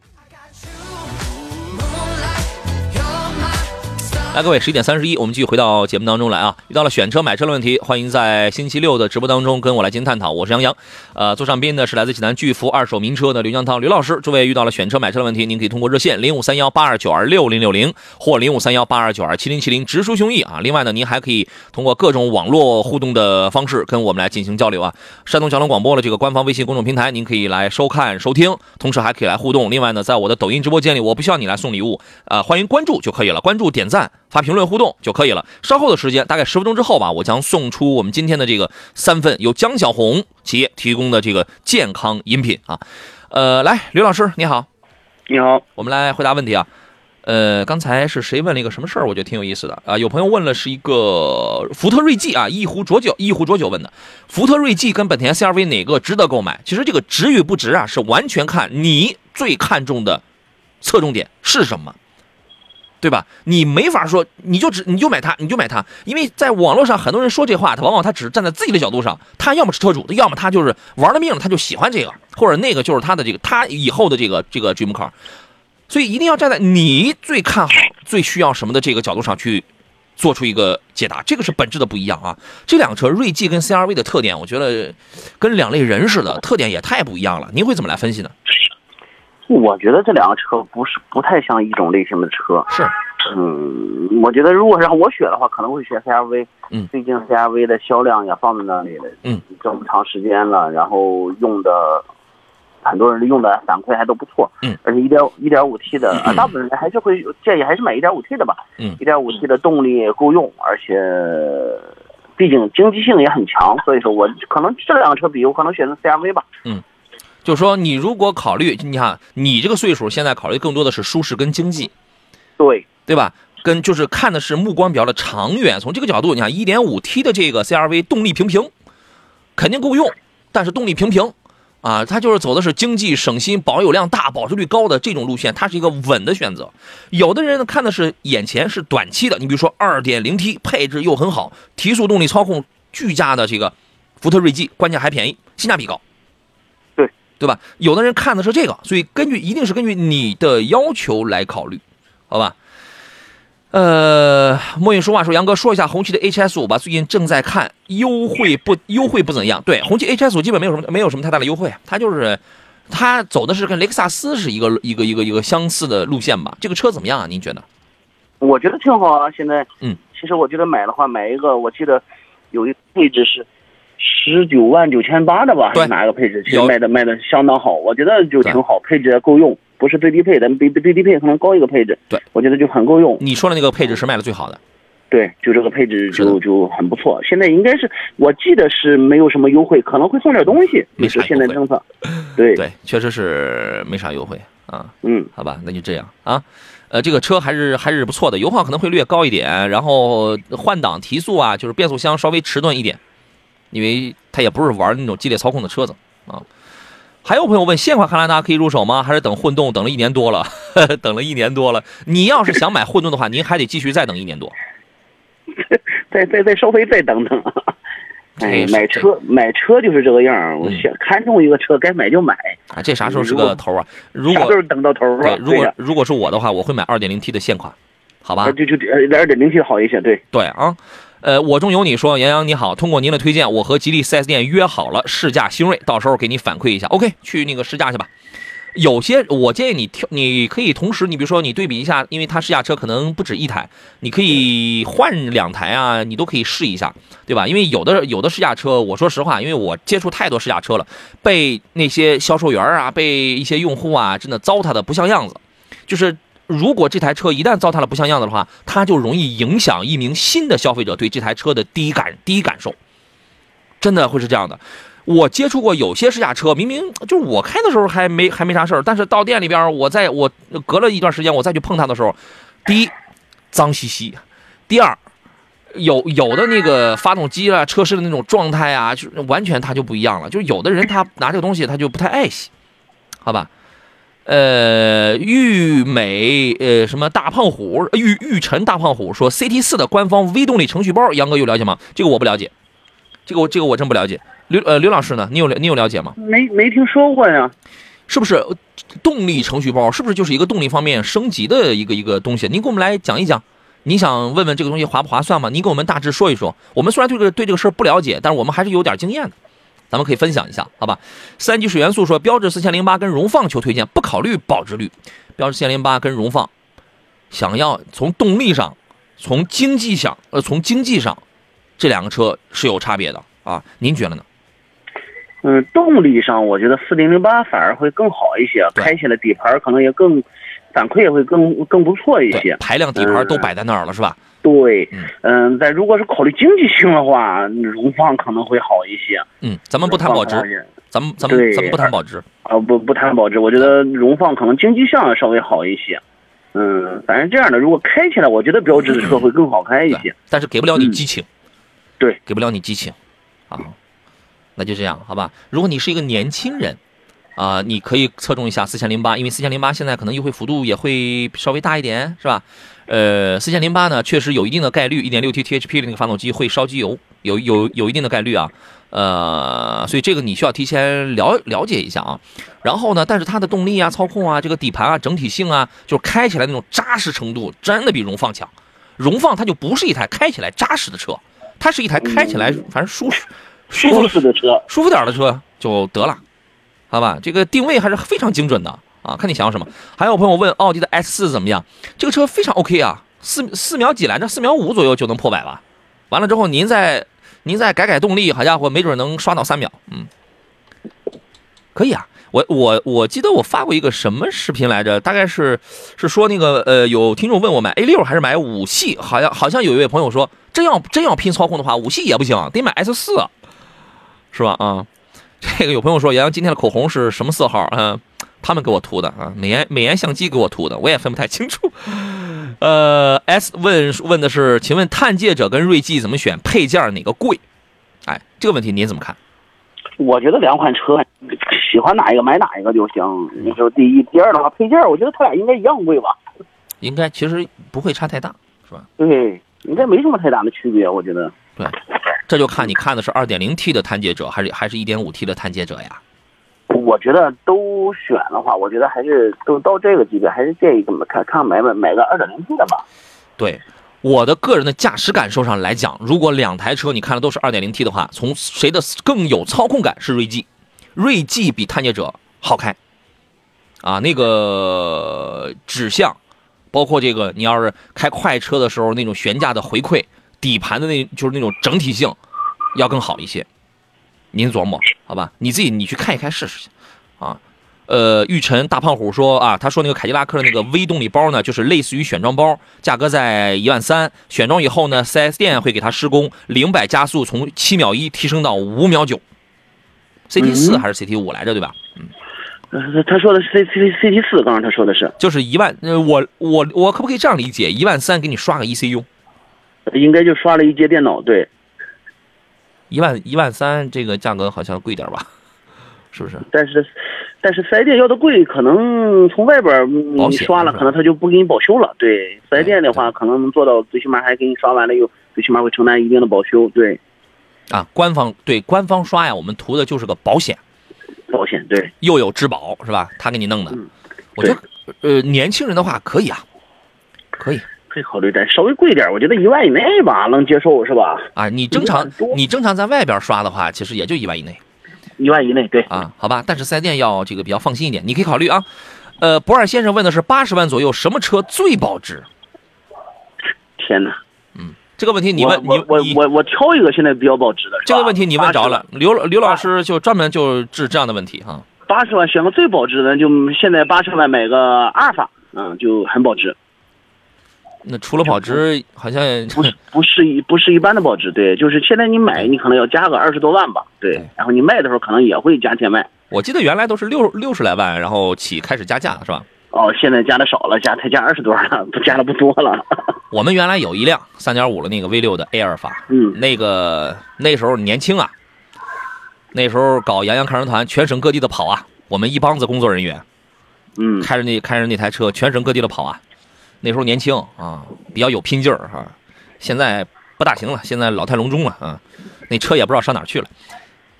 来，各位，十一点三十一，我们继续回到节目当中来啊！遇到了选车、买车的问题，欢迎在星期六的直播当中跟我来进行探讨。我是杨洋，呃，坐上宾的是来自济南巨福二手名车的刘江涛刘老师。诸位遇到了选车、买车的问题，您可以通过热线零五三幺八二九二六零六零或零五三幺八二九二七零七零直抒胸臆啊。另外呢，您还可以通过各种网络互动的方式跟我们来进行交流啊。山东交通广播的这个官方微信公众平台，您可以来收看收听，同时还可以来互动。另外呢，在我的抖音直播间里，我不需要你来送礼物，啊，欢迎关注就可以了，关注、点赞、发评论、互动就可以了。稍后的时间，大概十分钟之后吧，我将送出我们今天的这个三份由江小红企业提供的这个健康饮品啊。呃，来，刘老师你好，你好，我们来回答问题啊。呃，刚才是谁问了一个什么事儿？我觉得挺有意思的啊。有朋友问了是一个福特锐际啊，一壶浊酒，一壶浊酒问的，福特锐际跟本田 CRV 哪个值得购买？其实这个值与不值啊，是完全看你最看重的侧重点是什么。对吧？你没法说，你就只你就买它，你就买它，因为在网络上很多人说这话，他往往他只是站在自己的角度上，他要么是车主，要么他就是玩了命了，他就喜欢这个，或者那个就是他的这个他以后的这个这个 dream car，所以一定要站在你最看好、最需要什么的这个角度上去做出一个解答，这个是本质的不一样啊。这两个车锐际跟 CRV 的特点，我觉得跟两类人似的，特点也太不一样了。您会怎么来分析呢？我觉得这两个车不是不太像一种类型的车。是，嗯，我觉得如果让我选的话，可能会选 CRV。嗯毕竟 CRV 的销量也放在那里了，嗯，这么长时间了，然后用的很多人用的反馈还都不错。嗯，而且一点一点五 T 的啊，大部分人还是会建议还是买一点五 T 的吧。嗯一点五 T 的动力也够用，而且毕竟经济性也很强，所以说我可能这两个车比，我可能选择 CRV 吧。就是说你如果考虑，你看你这个岁数，现在考虑更多的是舒适跟经济，对，对吧？跟就是看的是目光比较的长远。从这个角度，你看 1.5T 的这个 CRV 动力平平，肯定够用，但是动力平平啊，它就是走的是经济省心、保有量大、保值率高的这种路线，它是一个稳的选择。有的人呢看的是眼前是短期的，你比如说 2.0T 配置又很好，提速动力操控巨佳的这个福特锐际，关键还便宜，性价比高。对对吧？有的人看的是这个，所以根据一定是根据你的要求来考虑，好吧？呃，墨韵说话说，杨哥说一下红旗的 HS 五吧，最近正在看，优惠不优惠不怎样。对，红旗 HS 五基本没有什么没有什么太大的优惠，它就是它走的是跟雷克萨斯是一个一个一个一个相似的路线吧？这个车怎么样啊？您觉得？我觉得挺好啊。现在，嗯，其实我觉得买的话，买一个，我记得有一个配置是十九万九千八的吧，是哪个配置？其实卖的卖的相当好，我觉得就挺好，配置也够用，不是最低配，咱比比最低配可能高一个配置。对，我觉得就很够用。你说的那个配置是卖的最好的，对，就这个配置就就很不错。现在应该是我记得是没有什么优惠，可能会送点东西，没啥就是现在政策。对，对，确实是没啥优惠啊。嗯，好吧，那就这样啊。呃，这个车还是还是不错的，油耗可能会略高一点，然后换挡提速啊，就是变速箱稍微迟钝一点，因为它也不是玩那种激烈操控的车子啊。还有朋友问，现款汉兰达可以入手吗？还是等混动？等了一年多了，等了一年多了。你要是想买混动的话，您还得继续再等一年多。再再再稍微再等等。哎买车买车就是这个样儿，我嗯想看中一个车该买就买，啊，这啥时候是个头啊？如果等到头儿对啊？，对，如果如果是我的话，我会买 2.0T 的现款，好吧？就就呃二点零 T 好一些，对。对啊，呃，我中有你说，杨洋你好，通过您的推荐，我和吉利 4S 店约好了试驾新锐，到时候给你反馈一下。OK，去那个试驾去吧。有些我建议你挑，你可以同时，你比如说你对比一下，因为它试驾车可能不止一台，你可以换两台啊，你都可以试一下，对吧？因为有的有的试驾车，我说实话，因为我接触太多试驾车了，被那些销售员啊，被一些用户啊，真的糟蹋的不像样子。就是如果这台车一旦糟蹋了不像样子的话，它就容易影响一名新的消费者对这台车的第一感第一感受，真的会是这样的。我接触过有些试驾车，明明就是我开的时候还没还没啥事儿，但是到店里边，我在我隔了一段时间，我再去碰它的时候，第一脏兮兮，第二有有的那个发动机啊、车身的那种状态啊，就完全它就不一样了。就有的人他拿这个东西他就不太爱惜，好吧？呃，玉美呃什么大胖虎玉玉晨大胖虎说 CT 四的官方微动力程序包，杨哥有了解吗？这个我不了解，这个我这个我真不了解。刘呃刘老师呢？你有你有了解吗？没没听说过呀？是不是呃动力程序包？是不是就是一个动力方面升级的一个一个东西？您给我们来讲一讲。你想问问这个东西划不划算吗？您给我们大致说一说。我们虽然对这个对这个事儿不了解，但是我们还是有点经验的，咱们可以分享一下，好吧？三级水元素说，标致四千零八跟荣放求推荐，不考虑保值率。标致四千零八跟荣放，想要从动力上，从经济上，呃，从经济上，这两个车是有差别的啊。您觉得呢？嗯，动力上我觉得四零零八反而会更好一些，开起来底盘可能也更反馈也会更更不错一些，。排量底盘都摆在那儿了，是吧？对嗯，嗯，但如果是考虑经济性的话，荣放可能会好一些。嗯，咱们不谈保值咱们咱们咱们不谈保值。啊，不不谈保值，我觉得荣放可能经济性稍微好一些。嗯，反正这样的，如果开起来，我觉得标致的车会更好开一些对。，但是给不了你嗯激情，对，给不了你激情，啊，那就这样，好吧？如果你是一个年轻人，啊、你可以侧重一下四千零八，因为四千零八现在可能优惠幅度也会稍微大一点，是吧？呃，四千零八呢，确实有一定的概率，一点六 T THP 的那个发动机会烧机油，有有有一定的概率啊。呃，所以这个你需要提前了了解一下啊。然后呢，但是它的动力啊、操控啊、这个底盘啊、整体性啊，就是开起来那种扎实程度，真的比荣放强。荣放它就不是一台开起来扎实的车，它是一台开起来反正舒适、舒舒服的车，舒服点的车就得了，好吧？这个定位还是非常精准的啊，看你想要什么。还有朋友问奥迪的 S 四怎么样？这个车非常 OK 啊，四四秒几来着？四秒五左右就能破百吧？完了之后您再您再改改动力，好家伙，没准能刷到三秒，嗯，可以啊。我我我记得我发过一个什么视频来着？大概是是说那个呃，有听众问我买 A 六还是买五系？好像好像有一位朋友说，真要真要拼操控的话，五系也不行，得买 S 四，是吧？啊，这个有朋友说，杨洋今天的口红是什么色号？嗯、他们给我涂的啊，美颜美颜相机给我涂的，我也分不太清楚。呃，S 问问的是，请问探界者跟锐际怎么选？配件哪个贵？哎，这个问题您怎么看？我觉得两款车喜欢哪一个买哪一个就行。你说第一，第二的话，配件我觉得它俩应该一样贵吧？应该其实不会差太大，是吧？对，应该没什么太大的区别，我觉得。对，这就看你看的是二点零 T 的探界者，还是还是一点五 T 的探界者呀？我觉得都选的话，我觉得还是都到这个级别，还是建议看看买买买个二点零 T 的吧。对，我的个人的驾驶感受上来讲，如果两台车你看的都是二点零 T 的话，从谁的更有操控感是锐际，锐际比探界者好开，啊，那个指向，包括这个你要是开快车的时候那种悬架的回馈，底盘的那就是那种整体性要更好一些，您琢磨好吧？你自己你去看一看试试去啊。呃，玉晨大胖虎说啊，他说那个凯迪拉克的那个微动力包呢，就是类似于选装包，价格在一万三，选装以后呢，4S 店会给他施工，零百加速从七秒一提升到五秒九，CT 四嗯还是 CT 五来着，对吧？嗯他说的是 C C C T 四，刚刚他说的是，就是一万，呃，我我我可不可以这样理解？一万三给你刷个 ECU，应该就刷了一节电脑，对。一万一万三这个价格好像贵点吧？是不是？但是，但是四 S 店要的贵，可能从外边你刷了，可能他就不给你保修了。对，四 S 店的话，可能能做到最起码还给你刷完了又最起码会承担一定的保修。对，啊，官方对官方刷呀，我们图的就是个保险，保险对，又有质保是吧？他给你弄的，嗯我觉得呃年轻人的话可以啊，可以可以考虑，但稍微贵点，我觉得一万以内吧能接受是吧？啊。你正常你正常在外边刷的话，其实也就一万以内一万以内对。啊，好吧？但是四 S 店要这个比较放心一点，你可以考虑啊。呃，博尔先生问的是八十万左右什么车最保值？天哪！这个问题你问你我我我挑一个现在比较保值的。这个问题你问着了，，刘刘老师就专门就治这样的问题哈。八十万选个最保值的，就现在八十万买个阿尔法，嗯，就很保值，那除了保值，好像不是不是一不是一般的保值，对，就是现在你买你可能要加个二十多万吧，对对，然后你卖的时候可能也会加钱卖。我记得原来都是六六十来万，然后起开始加价是吧？哦，现在加的少了，加才加二十多了，不加的不多了。我们原来有一辆三点五的那个 V 六的 A 尔法，嗯，那个那时候年轻啊，那时候搞洋洋看人团，全省各地的跑啊，我们一帮子工作人员嗯，开着那开着那台车，全省各地的跑啊。那时候年轻啊，比较有拼劲儿哈、现在不大行了，现在老态龙钟了啊，那车也不知道上哪去了。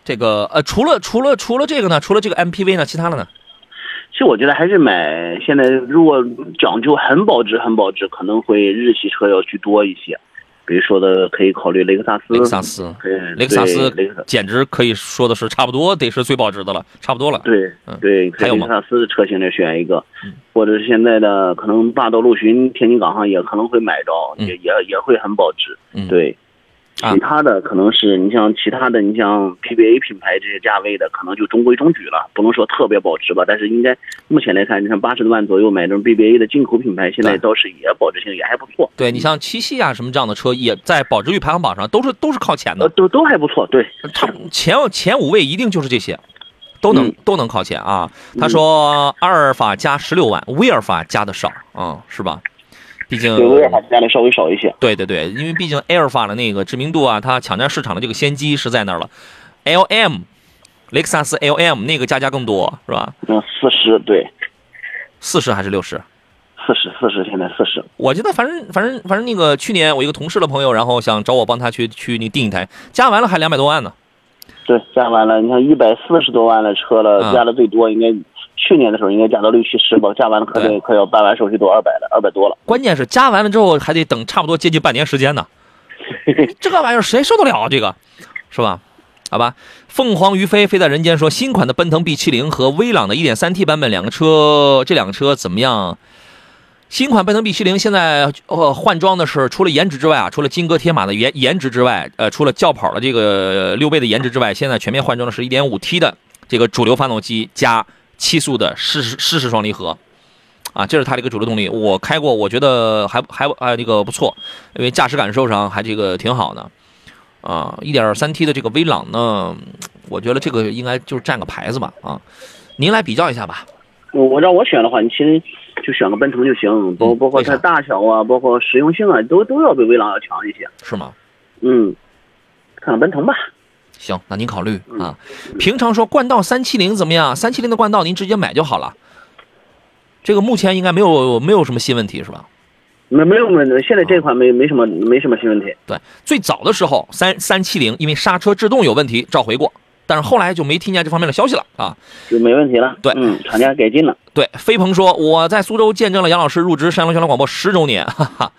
这个呃，除了除了除了这个呢，除了这个 MPV 呢，其他的呢？其实我觉得还是买现在如果讲究很保值很保值，可能会日系车要居多一些。比如说的可以考虑雷克萨斯，雷克萨斯，雷克萨斯简直可以说的是差不多得是最保值的了，差不多了。对嗯。对，还有雷克萨斯的车型里选一个。嗯，或者是现在的可能霸道陆巡天津港上也可能会买着，嗯。也也也会很保值。嗯，对，啊其他的可能是你像其他的，你像 PBA 品牌这些价位的，可能就中规中矩了，不能说特别保值吧。但是应该目前来看，你像八十多万左右买这种 BBA 的进口品牌，现在倒是也保值性也还不错，对你像七系啊什么这样的车，也在保值率排行榜上都是都是靠前呃，的，都都还不错。对，它前前五位一定就是这些，都能、嗯都能靠前啊。他说阿尔法加十六万，威尔法加的少啊、是吧？毕竟对，威尔法加的稍微少一些。对对对，因为毕竟埃尔法的那个知名度啊，它抢占市场的这个先机是在那儿了。LM，雷克萨斯 LM 那个加价更多是吧？嗯，四十对，四十还是六十？四十四十现在四十。我记得反正反正反正那个去年我一个同事的朋友，然后想找我帮他去去那订一台，加完了还两百多万呢。对，加完了，你看一百四十多万的车了，嗯加的最多应该去年的时候应该加到六七十吧，加完了可对得可要办完手续都二百了，二百多了。关键是加完了之后还得等差不多接近半年时间呢，这个玩意儿谁受得了啊？这个是吧？好吧，凤凰于飞飞在人间说，新款的奔腾 B 七零和威朗的 1.3T 版本两个车，这两个车怎么样？新款奔腾 B 七零现在呃换装的是除了颜值之外啊，除了金戈铁马的颜颜值之外，呃，除了轿跑的这个六倍的颜值之外，现在全面换装的是一点五 T 的这个主流发动机加七速的湿式湿式双离合。啊，这是它的一个主流动力。我开过，我觉得还还还那个不错，因为驾驶感受上还这个挺好的。啊，一点三 T 的这个威朗呢，我觉得这个应该就是占个牌子吧。啊，您来比较一下吧。我我让我选的话，你其实就选个奔腾就行，包包括它大小啊，包括实用性啊，都都要比威朗要强一些。是吗？嗯，看看奔腾吧。行，那您考虑啊。平常说冠道三七零怎么样？三七零的冠道您直接买就好了。这个目前应该没有没有什么新问题是吧？没没有问题，现在这款没没什么没什么新问题。对，最早的时候三三七零因为刹车制动有问题召回过，但是后来就没听见这方面的消息了啊。就没问题了。对嗯，厂家改进了。对，飞鹏说我在苏州见证了杨老师入职山东交通广播十周年，哈哈，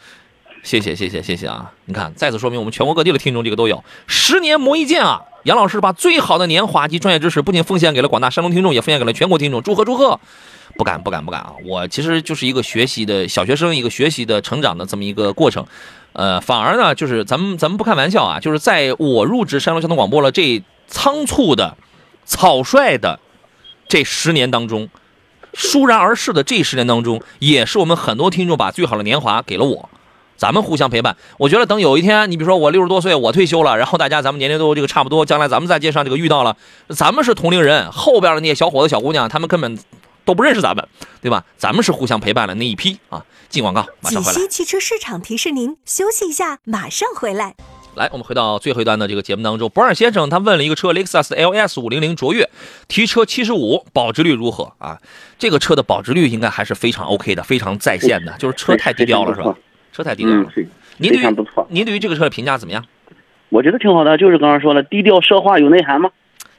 谢谢谢谢谢谢啊！你看，再次说明我们全国各地的听众这个都有，十年磨一剑啊！杨老师把最好的年华及专业知识不仅奉献给了广大山东听众，也奉献给了全国听众，祝贺祝贺！不敢不敢不敢啊！我其实就是一个学习的小学生，一个学习的成长的这么一个过程。呃，反而呢，就是咱们咱们不开玩笑啊，就是在我入职山东交通广播了这仓促的、草率的这十年当中，倏然而逝的这十年当中，也是我们很多听众把最好的年华给了我。咱们互相陪伴，我觉得等有一天，你比如说我六十多岁，我退休了，然后大家咱们年龄都这个差不多，将来咱们在街上这个遇到了，咱们是同龄人，后边的那些小伙子小姑娘，他们根本都不认识咱们，对吧？咱们是互相陪伴的那一批啊。进广告，马锦上回来。溪汽车市场提示您休息一下，马上回来。来，我们回到最后一段的这个节目当中，博尔先生他问了一个车，雷克萨斯 LS 五零零卓越，提车七十五，保值率如何啊？这个车的保值率应该还是非常 OK 的，非常在线的，就是车太低调了，是吧？车太低调了，。嗯您对于。您对于这个车的评价怎么样？我觉得挺好的，就是刚刚说了，低调奢华有内涵吗。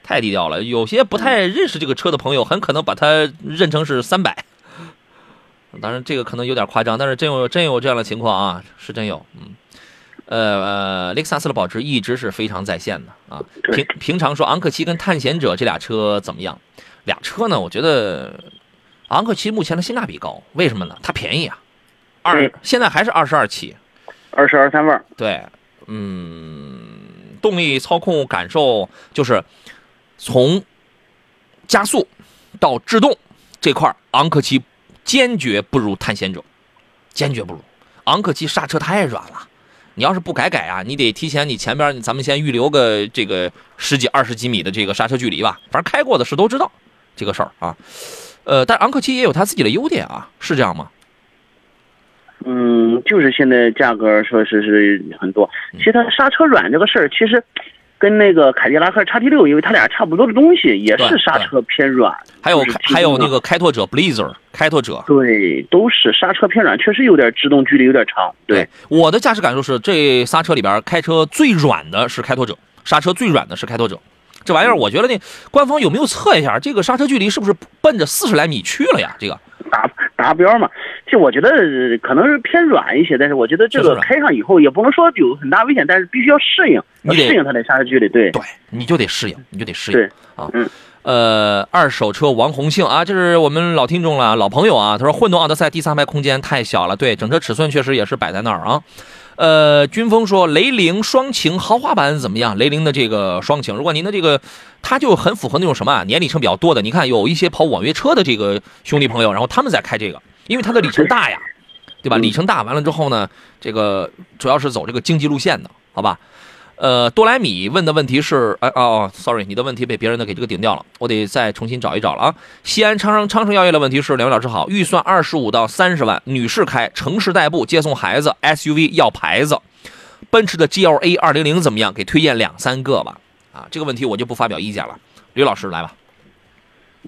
太低调了，有些不太认识这个车的朋友，很可能把它认成是三百。当然，这个可能有点夸张，但是真有真有这样的情况啊，是真有。嗯，呃呃，雷克萨斯的保值一直是非常在线的啊。平平常说，昂克旗跟探险者这俩车怎么样？俩车呢，我觉得昂克旗目前的性价比高，为什么呢？它便宜啊，二对现在还是二十二起，二十二三万，对，嗯，动力操控感受就是从加速到制动这块，昂克旗坚决不如探险者，坚决不如。昂克旗刹车太软了，你要是不改改啊，你得提前你前边咱们先预留个这个十几二十几米的这个刹车距离吧，反正开过的是都知道这个事儿啊。呃，但昂克旗也有它自己的优点啊，是这样吗？嗯，就是现在价格说是是很多。嗯其实它刹车软这个事儿，其实跟那个凯迪拉克叉 T 六，因为它俩差不多的东西，也是刹车偏软。还有就是还有那个开拓者 Blazer 开拓者，对，都是刹车偏软，确实有点制动距离有点长。对，我的驾驶感受是，这刹车里边开车最软的是开拓者，刹车最软的是开拓者。这玩意儿，我觉得那，官方有没有测一下这个刹车距离是不是奔着四十来米去了呀？这个达达标嘛。就我觉得呃可能是偏软一些，但是我觉得这个开上以后也不能说有很大危险，但是必须要适应，要你得适应它的刹车距离。对，对，你就得适应，你就得适应啊。嗯呃，二手车王红庆啊，这是我们老听众了，老朋友啊。他说混动奥德赛第三排空间太小了，对，整车尺寸确实也是摆在那儿啊。呃，军峰说雷凌双擎豪华版怎么样？雷凌的这个双擎，如果您的这个，它就很符合那种什么啊，年里程比较多的。你看有一些跑网约车的这个兄弟朋友，然后他们在开这个，因为它的里程大呀，对吧？嗯里程大，完了之后呢，这个主要是走这个经济路线的，好吧？呃，多莱米问的问题是，哎哦哦，sorry，你的问题被别人的给这个顶掉了，我得再重新找一找了啊。西安昌盛昌盛药业的问题是，两位老师好，预算二十五到三十万，女士开，城市代步，接送孩子，SUV 要牌子，奔驰的 GLA 二零零怎么样？给推荐两三个吧。啊，这个问题我就不发表意见了，吕老师来吧。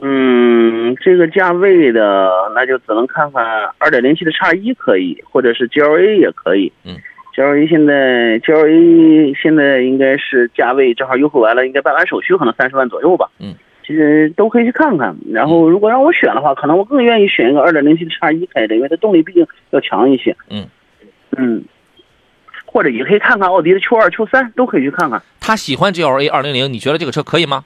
嗯，这个价位的那就只能看看二点零 T 的叉一可以，或者是 GLA 也可以。嗯，GLA 现在 GLA 现在应该是价位正好优惠完了，应该办完手续可能三十万左右吧。嗯，其实都可以去看看。然后如果让我选的话，可能我更愿意选一个二点零 T 的叉一开的，因为它动力毕竟要强一些。嗯嗯，或者也可以看看奥迪的 Q 二、Q 三，都可以去看看。他喜欢 GLA 二零零，你觉得这个车可以吗？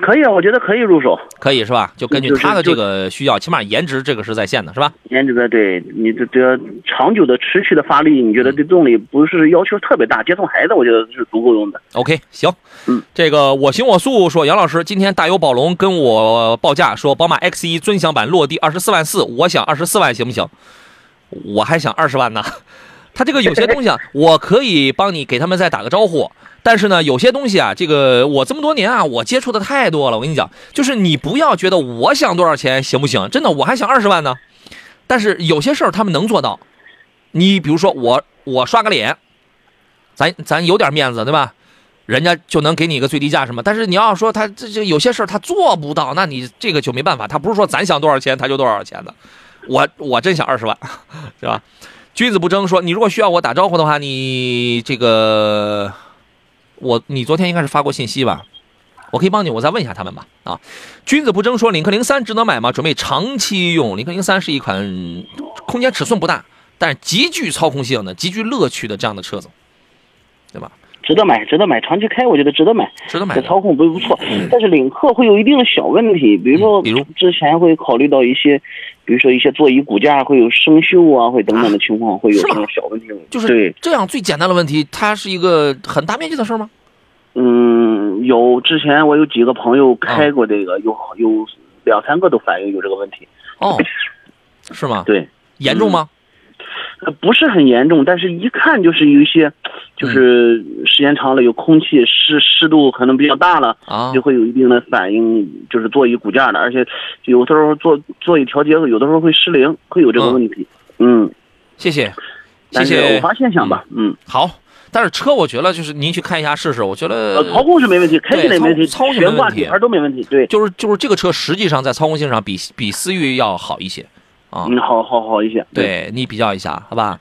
可以啊，我觉得可以入手。可以是吧？就根据他的这个需要，起码颜值这个是在线的，是吧？颜值的，对你这这长久的持续的发力，你觉得对动力不是要求特别大，接送孩子我觉得是足够用的。OK，行，嗯，这个我行我素说，杨老师今天大有宝龙跟我报价说，宝马 X 1尊享版落地二十四万四，我想二十四万行不行？我还想二十万呢。他这个有些东西啊，我可以帮你给他们再打个招呼，但是呢，有些东西啊，这个我这么多年啊，我接触的太多了。我跟你讲，就是你不要觉得我想多少钱行不行？真的，我还想二十万呢。但是有些事儿他们能做到。你比如说我，我刷个脸，咱咱有点面子，对吧？人家就能给你一个最低价什么。但是你要说他这这有些事儿他做不到，那你这个就没办法。他不是说咱想多少钱他就多少钱的。我我真想二十万，是吧？君子不争说，你如果需要我打招呼的话，你这个我你昨天应该是发过信息吧？我可以帮你，我再问一下他们吧。啊，君子不争说，领克零三值得买吗？准备长期用。领克零三是一款空间尺寸不大，但是极具操控性的、极具乐趣的这样的车子，对吧？值得买，值得买，长期开我觉得值得买。值得买。这操控不不错，但是领克会有一定的小问题，比如说，嗯比如之前会考虑到一些，比如说一些座椅骨架会有生锈啊，会等等的情况，会有这种小问题。就是对，这样最简单的问题，它是一个很大面积的事儿吗？嗯，有之前我有几个朋友开过这个，有有两三个都反映有这个问题。哦，是吗？对，严重吗？呃不是很严重，但是一看就是有一些，就是时间长了有空气湿湿度可能比较大了，啊就会有一定的反应，就是座椅骨架的，而且有的时候座座椅调节有的时候会失灵，会有这个问题。嗯，谢谢，谢谢偶。发现象吧。嗯，好，但是车我觉得就是您去看一下试试，我觉呃，得操控是没问题，开起来没问题，操操控是没悬挂问题底盘都没问题。对，就是就是这个车实际上在操控性上比比思域要好一些啊。嗯，好好好一些。对你比较一下，好吧？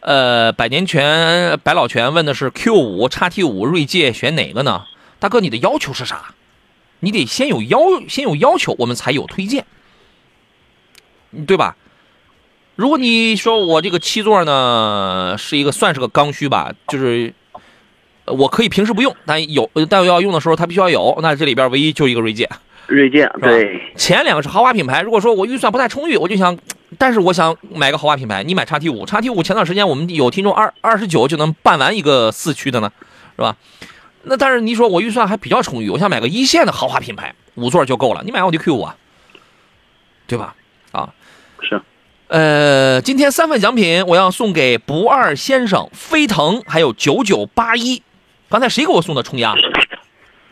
呃，百年泉、百老泉问的是 Q 五、叉 T 五、锐界选哪个呢？大哥，你的要求是啥？你得先有要先有要求，我们才有推荐，对吧？如果你说我这个七座呢是一个算是个刚需吧，就是呃我可以平时不用，但有但要用的时候它必须要有，那这里边唯一就一个锐界。锐界，对，前两个是豪华品牌，如果说我预算不太充裕，我就想，但是我想买个豪华品牌，你买叉 T 五，叉 T 五前段时间我们有听众二二十九就能办完一个四驱的呢，是吧？那但是你说我预算还比较充裕，我想买个一线的豪华品牌，五座就够了，你买奥迪 Q 五啊，对吧？啊，是。呃，今天三份奖品我要送给不二先生、飞腾，还有九九八一。刚才谁给我送的冲压？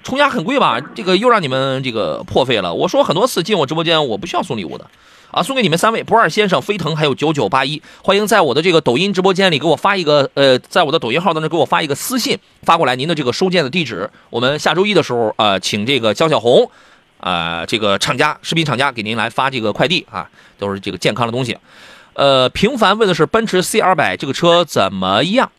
冲压很贵吧？这个又让你们这个破费了。我说很多次进我直播间，我不需要送礼物的，啊，送给你们三位不二先生、飞腾还有九九八一。欢迎在我的这个抖音直播间里给我发一个呃，在我的抖音号当中给我发一个私信，发过来您的这个收件的地址。我们下周一的时候，呃，请这个江小红，啊，这个厂家视频厂家给您来发这个快递啊，都是这个健康的东西。呃，平凡问的是奔驰 C 二百这个车怎么样？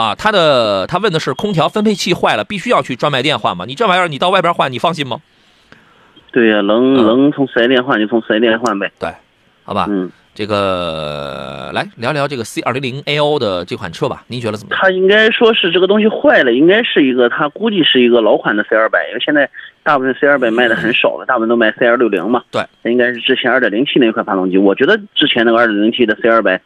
啊，他的他问的是空调分配器坏了，必须要去专卖店换吗？你这玩意儿你到外边换，你放心吗？对呀、能嗯能从四 S 店换就从四 S 店换呗。对，好吧，嗯，这个来聊聊这个 C 二零零 AO 的这款车吧，您觉得怎么样？他应该说是这个东西坏了，应该是一个他估计是一个老款的 C 二百，因为现在大部分 C 二百卖的很少了，大部分都卖 C 二六零嘛。对，应该是之前二点零 T 那款发动机，我觉得之前那个二点零 T 的 C 二百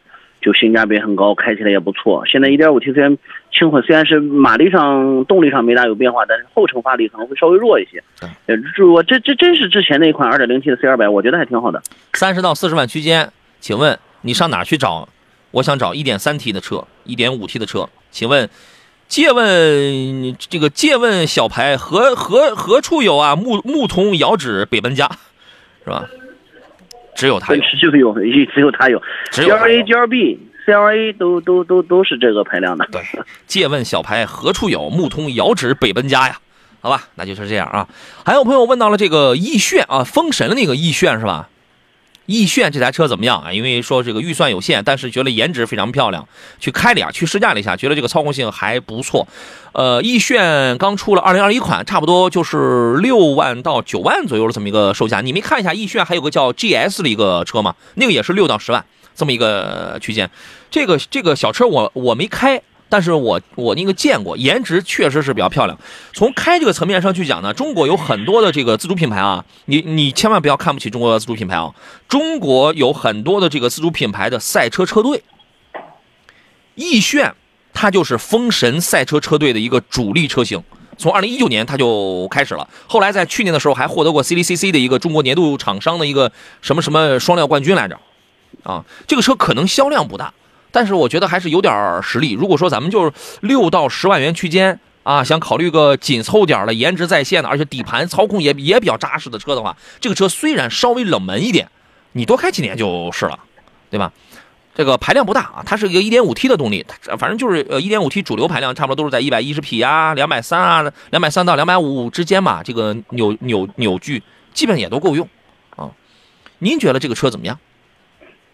就性价比很高，开起来也不错。现在一点五 T 虽然轻混，虽然是马力上、动力上没大有变化，但是后程发力可能会稍微弱一些。对，呃，如果这这真是之前那一款二点零 T 的 C 二百，我觉得还挺好的。三十到四十万区间，请问你上哪去找？我想找一点三 T 的车，一点五 T 的车，请问。借问这个借问小牌何何何处有啊？牧牧童遥指北奔家，是吧？只有它有就 有，只有它有只有 GLA、GLB、CLA 都都都都是这个排量的。对，借问小排何处有？牧通遥指北奔家呀。好吧，那就是这样啊。还有朋友问到了这个奕炫啊，封神的那个奕炫是吧？奕炫这台车怎么样啊？因为说这个预算有限，但是觉得颜值非常漂亮，去开了呀，去试驾了一下，觉得这个操控性还不错。呃，奕炫刚出了二零二一款，差不多就是六万到九万左右的这么一个售价。你没看一下奕炫还有个叫 GS 的一个车吗？那个也是六到十万这么一个区间。这个这个小车我我没开，但是我我那个见过，颜值确实是比较漂亮。从开这个层面上去讲呢，中国有很多的这个自主品牌啊，你你千万不要看不起中国的自主品牌啊。中国有很多的这个自主品牌的赛车车队，奕炫它就是封神赛车车队的一个主力车型。从二零一九年它就开始了，后来在去年的时候还获得过 CDCC 的一个中国年度厂商的一个什么什么双料冠军来着，啊，这个车可能销量不大，但是我觉得还是有点实力。如果说咱们就是六到十万元区间啊，想考虑个紧凑点的、颜值在线的，而且底盘操控也也比较扎实的车的话，这个车虽然稍微冷门一点，你多开几年就是了，对吧？这个排量不大啊，它是一个 1.5T 的动力，反正就是呃 1.5T 主流排量差不多都是在110匹啊、230啊、230到250之间嘛，这个扭扭扭矩基本也都够用啊。您觉得这个车怎么样？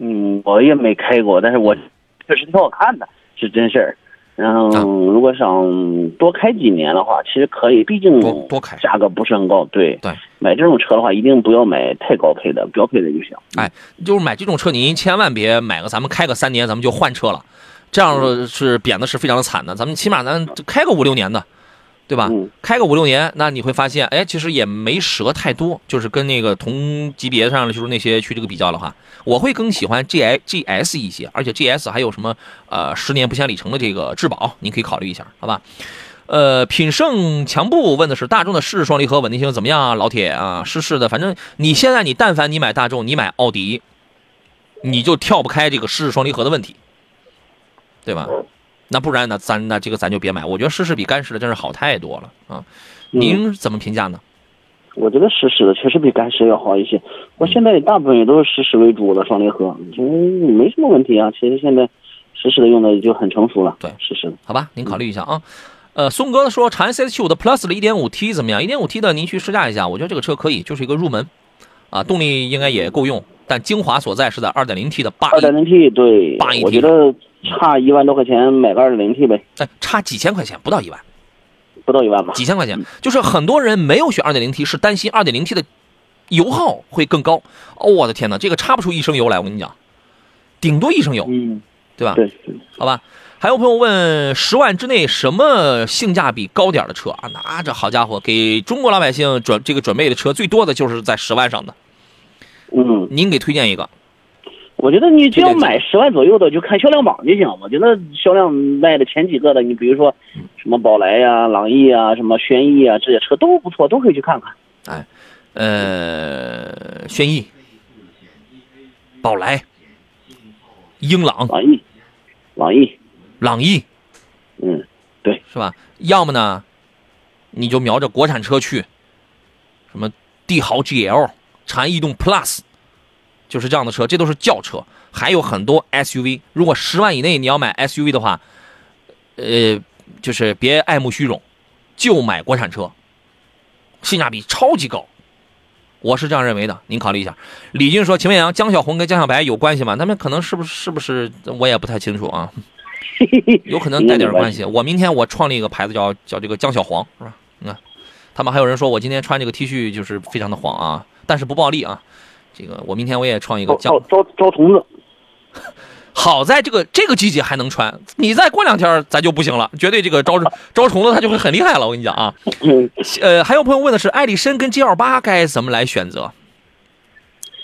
嗯，我也没开过，但是我确实挺好看的，是真事儿。然后，啊如果想多开几年的话，其实可以，毕竟多多开价格不是很高。对对，买这种车的话，一定不要买太高配的，标配的就行。哎，就是买这种车，您千万别买个咱们开个三年，咱们就换车了，这样是贬的是非常的惨的。咱们起码咱开个五六年的，对吧？嗯开个五六年，那你会发现，哎，其实也没折太多，就是跟那个同级别上的就是那些去这个比较的话，我会更喜欢 G I G S 一些，而且 G S 还有什么呃十年不限里程的这个质保，您可以考虑一下，好吧？呃，品胜强步问的是大众的湿式双离合稳定性怎么样啊？老铁啊，湿式的，反正你现在你但凡你买大众，你买奥迪，你就跳不开这个湿式双离合的问题，对吧？那不然呢，咱那这个咱就别买。我觉得湿式比干式的真是好太多了啊。您怎么评价呢？我觉得湿式的确实比干式要好一些。我现在大部分也都是湿式为主的双离合，其实没什么问题啊。其实现在湿式的用的就很成熟了。对湿式的。好吧，您考虑一下啊。呃，松哥说长安 CS75 的 Plus 的 1.5T 怎么样？1.5T 的您去试驾一下，我觉得这个车可以，就是一个入门啊，动力应该也够用，但精华所在是在 2.0T 的八二点零 T 对八 AT，我觉得差一万多块钱买个二点零 T 呗，哎，差几千块钱，不到一万，不到一万吧。几千块钱，就是很多人没有选 2.0T，是担心 2.0T 的油耗会更高。哦，我的天哪，这个差不出一升油来，我跟你讲，顶多一升油，嗯，对吧？对，对好吧。还有朋友问，十万之内什么性价比高点的车啊？那这好家伙，给中国老百姓准这个准备的车最多的就是在十万上的。嗯，您给推荐一个，我觉得你只要买十万左右的，就看销量榜就行。我觉得销量卖的前几个的，你比如说什么宝来呀、朗逸啊、什么轩逸啊，这些车都不错，都可以去看看。哎呃，轩逸、宝来、英朗、朗逸，朗逸，朗逸，嗯，对。是吧？要么呢，你就瞄着国产车去，什么帝豪 GL、长安逸动 Plus，就是这样的车，这都是轿车，还有很多 SUV。如果十万以内你要买 SUV 的话，呃，就是别爱慕虚荣，就买国产车，性价比超级高。我是这样认为的，您考虑一下。李军说：“请问杨江小红跟江小白有关系吗？他们可能是不是是不是我也不太清楚啊。”有可能带点关系。我明天我创立一个牌子叫叫这个江小黄，是吧？你看，他们还有人说我今天穿这个 T 恤就是非常的黄啊，但是不暴力啊。这个我明天我也创一个叫招，招招虫子。好在这个这个季节还能穿，你再过两天咱就不行了，绝对这个招 招虫子它就会很厉害了。我跟你讲啊，嗯，呃，还有朋友问的是艾力绅跟 G 2 8该怎么来选择？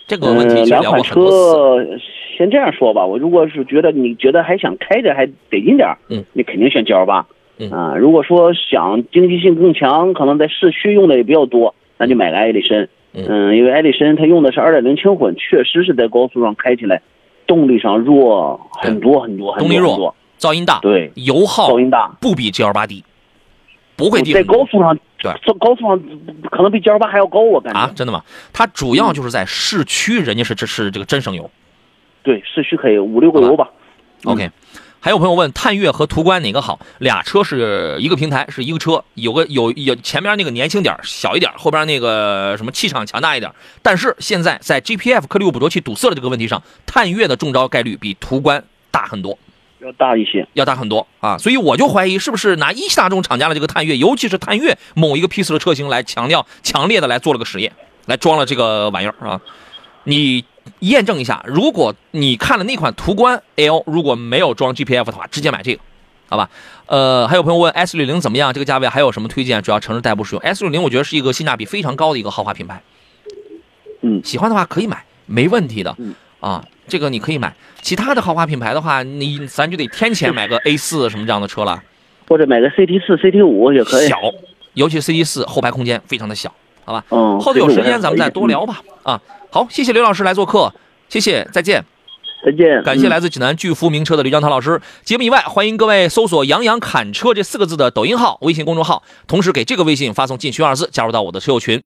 这个问题两款很多次。车，先这样说吧。我如果是觉得你觉得还想开着还得劲点儿，嗯，你肯定选 G L 八。嗯啊，如果说想经济性更强，可能在市区用的也比较多，那就买个艾力绅。嗯嗯，因为艾力绅它用的是二点零轻混，确实是在高速上开起来，动力上弱很多很多很多动力弱。噪音大，对，油耗噪音大，不比 G L 八低，不会低在高速上，对在高速上可能比 G L 八还要高，我感觉。啊，真的吗？它主要就是在市区，人家是这是这个真省油。对，市区可以五六个油吧。嗯 OK，还有朋友问探岳和途观哪个好？俩车是一个平台，是一个车，有个有有前面那个年轻点儿小一点儿，后边那个什么气场强大一点。但是现在在 GPF 颗粒物捕捉器堵塞的这个问题上，探岳的中招概率比途观大很多。要大一些。要大很多啊，所以我就怀疑是不是拿一汽大众厂家的这个探岳，尤其是探岳某一个批次的车型来强调强烈的来做了个实验，来装了这个玩意儿啊。你验证一下，如果你看了那款途观 L 如果没有装 GPF 的话，直接买这个，好吧？呃，还有朋友问 S 六零怎么样？这个价位还有什么推荐？主要城市代步使用 S 六零，我觉得是一个性价比非常高的一个豪华品牌。嗯喜欢的话可以买，没问题的。嗯啊，这个你可以买。其他的豪华品牌的话，你咱就得添钱买个 A 四什么这样的车了，或者买个 CT 四、CT 五也可以。小，尤其 CT 四后排空间非常的小，好吧？嗯，后头有时间咱们再多聊吧。啊，好，谢谢刘老师来做客，谢谢，再见。再见。嗯感谢来自济南巨福名车的刘江涛老师。节目以外，欢迎各位搜索“杨洋侃车”这四个字的抖音号、微信公众号，同时给这个微信发送“进群”二字，加入到我的车友群。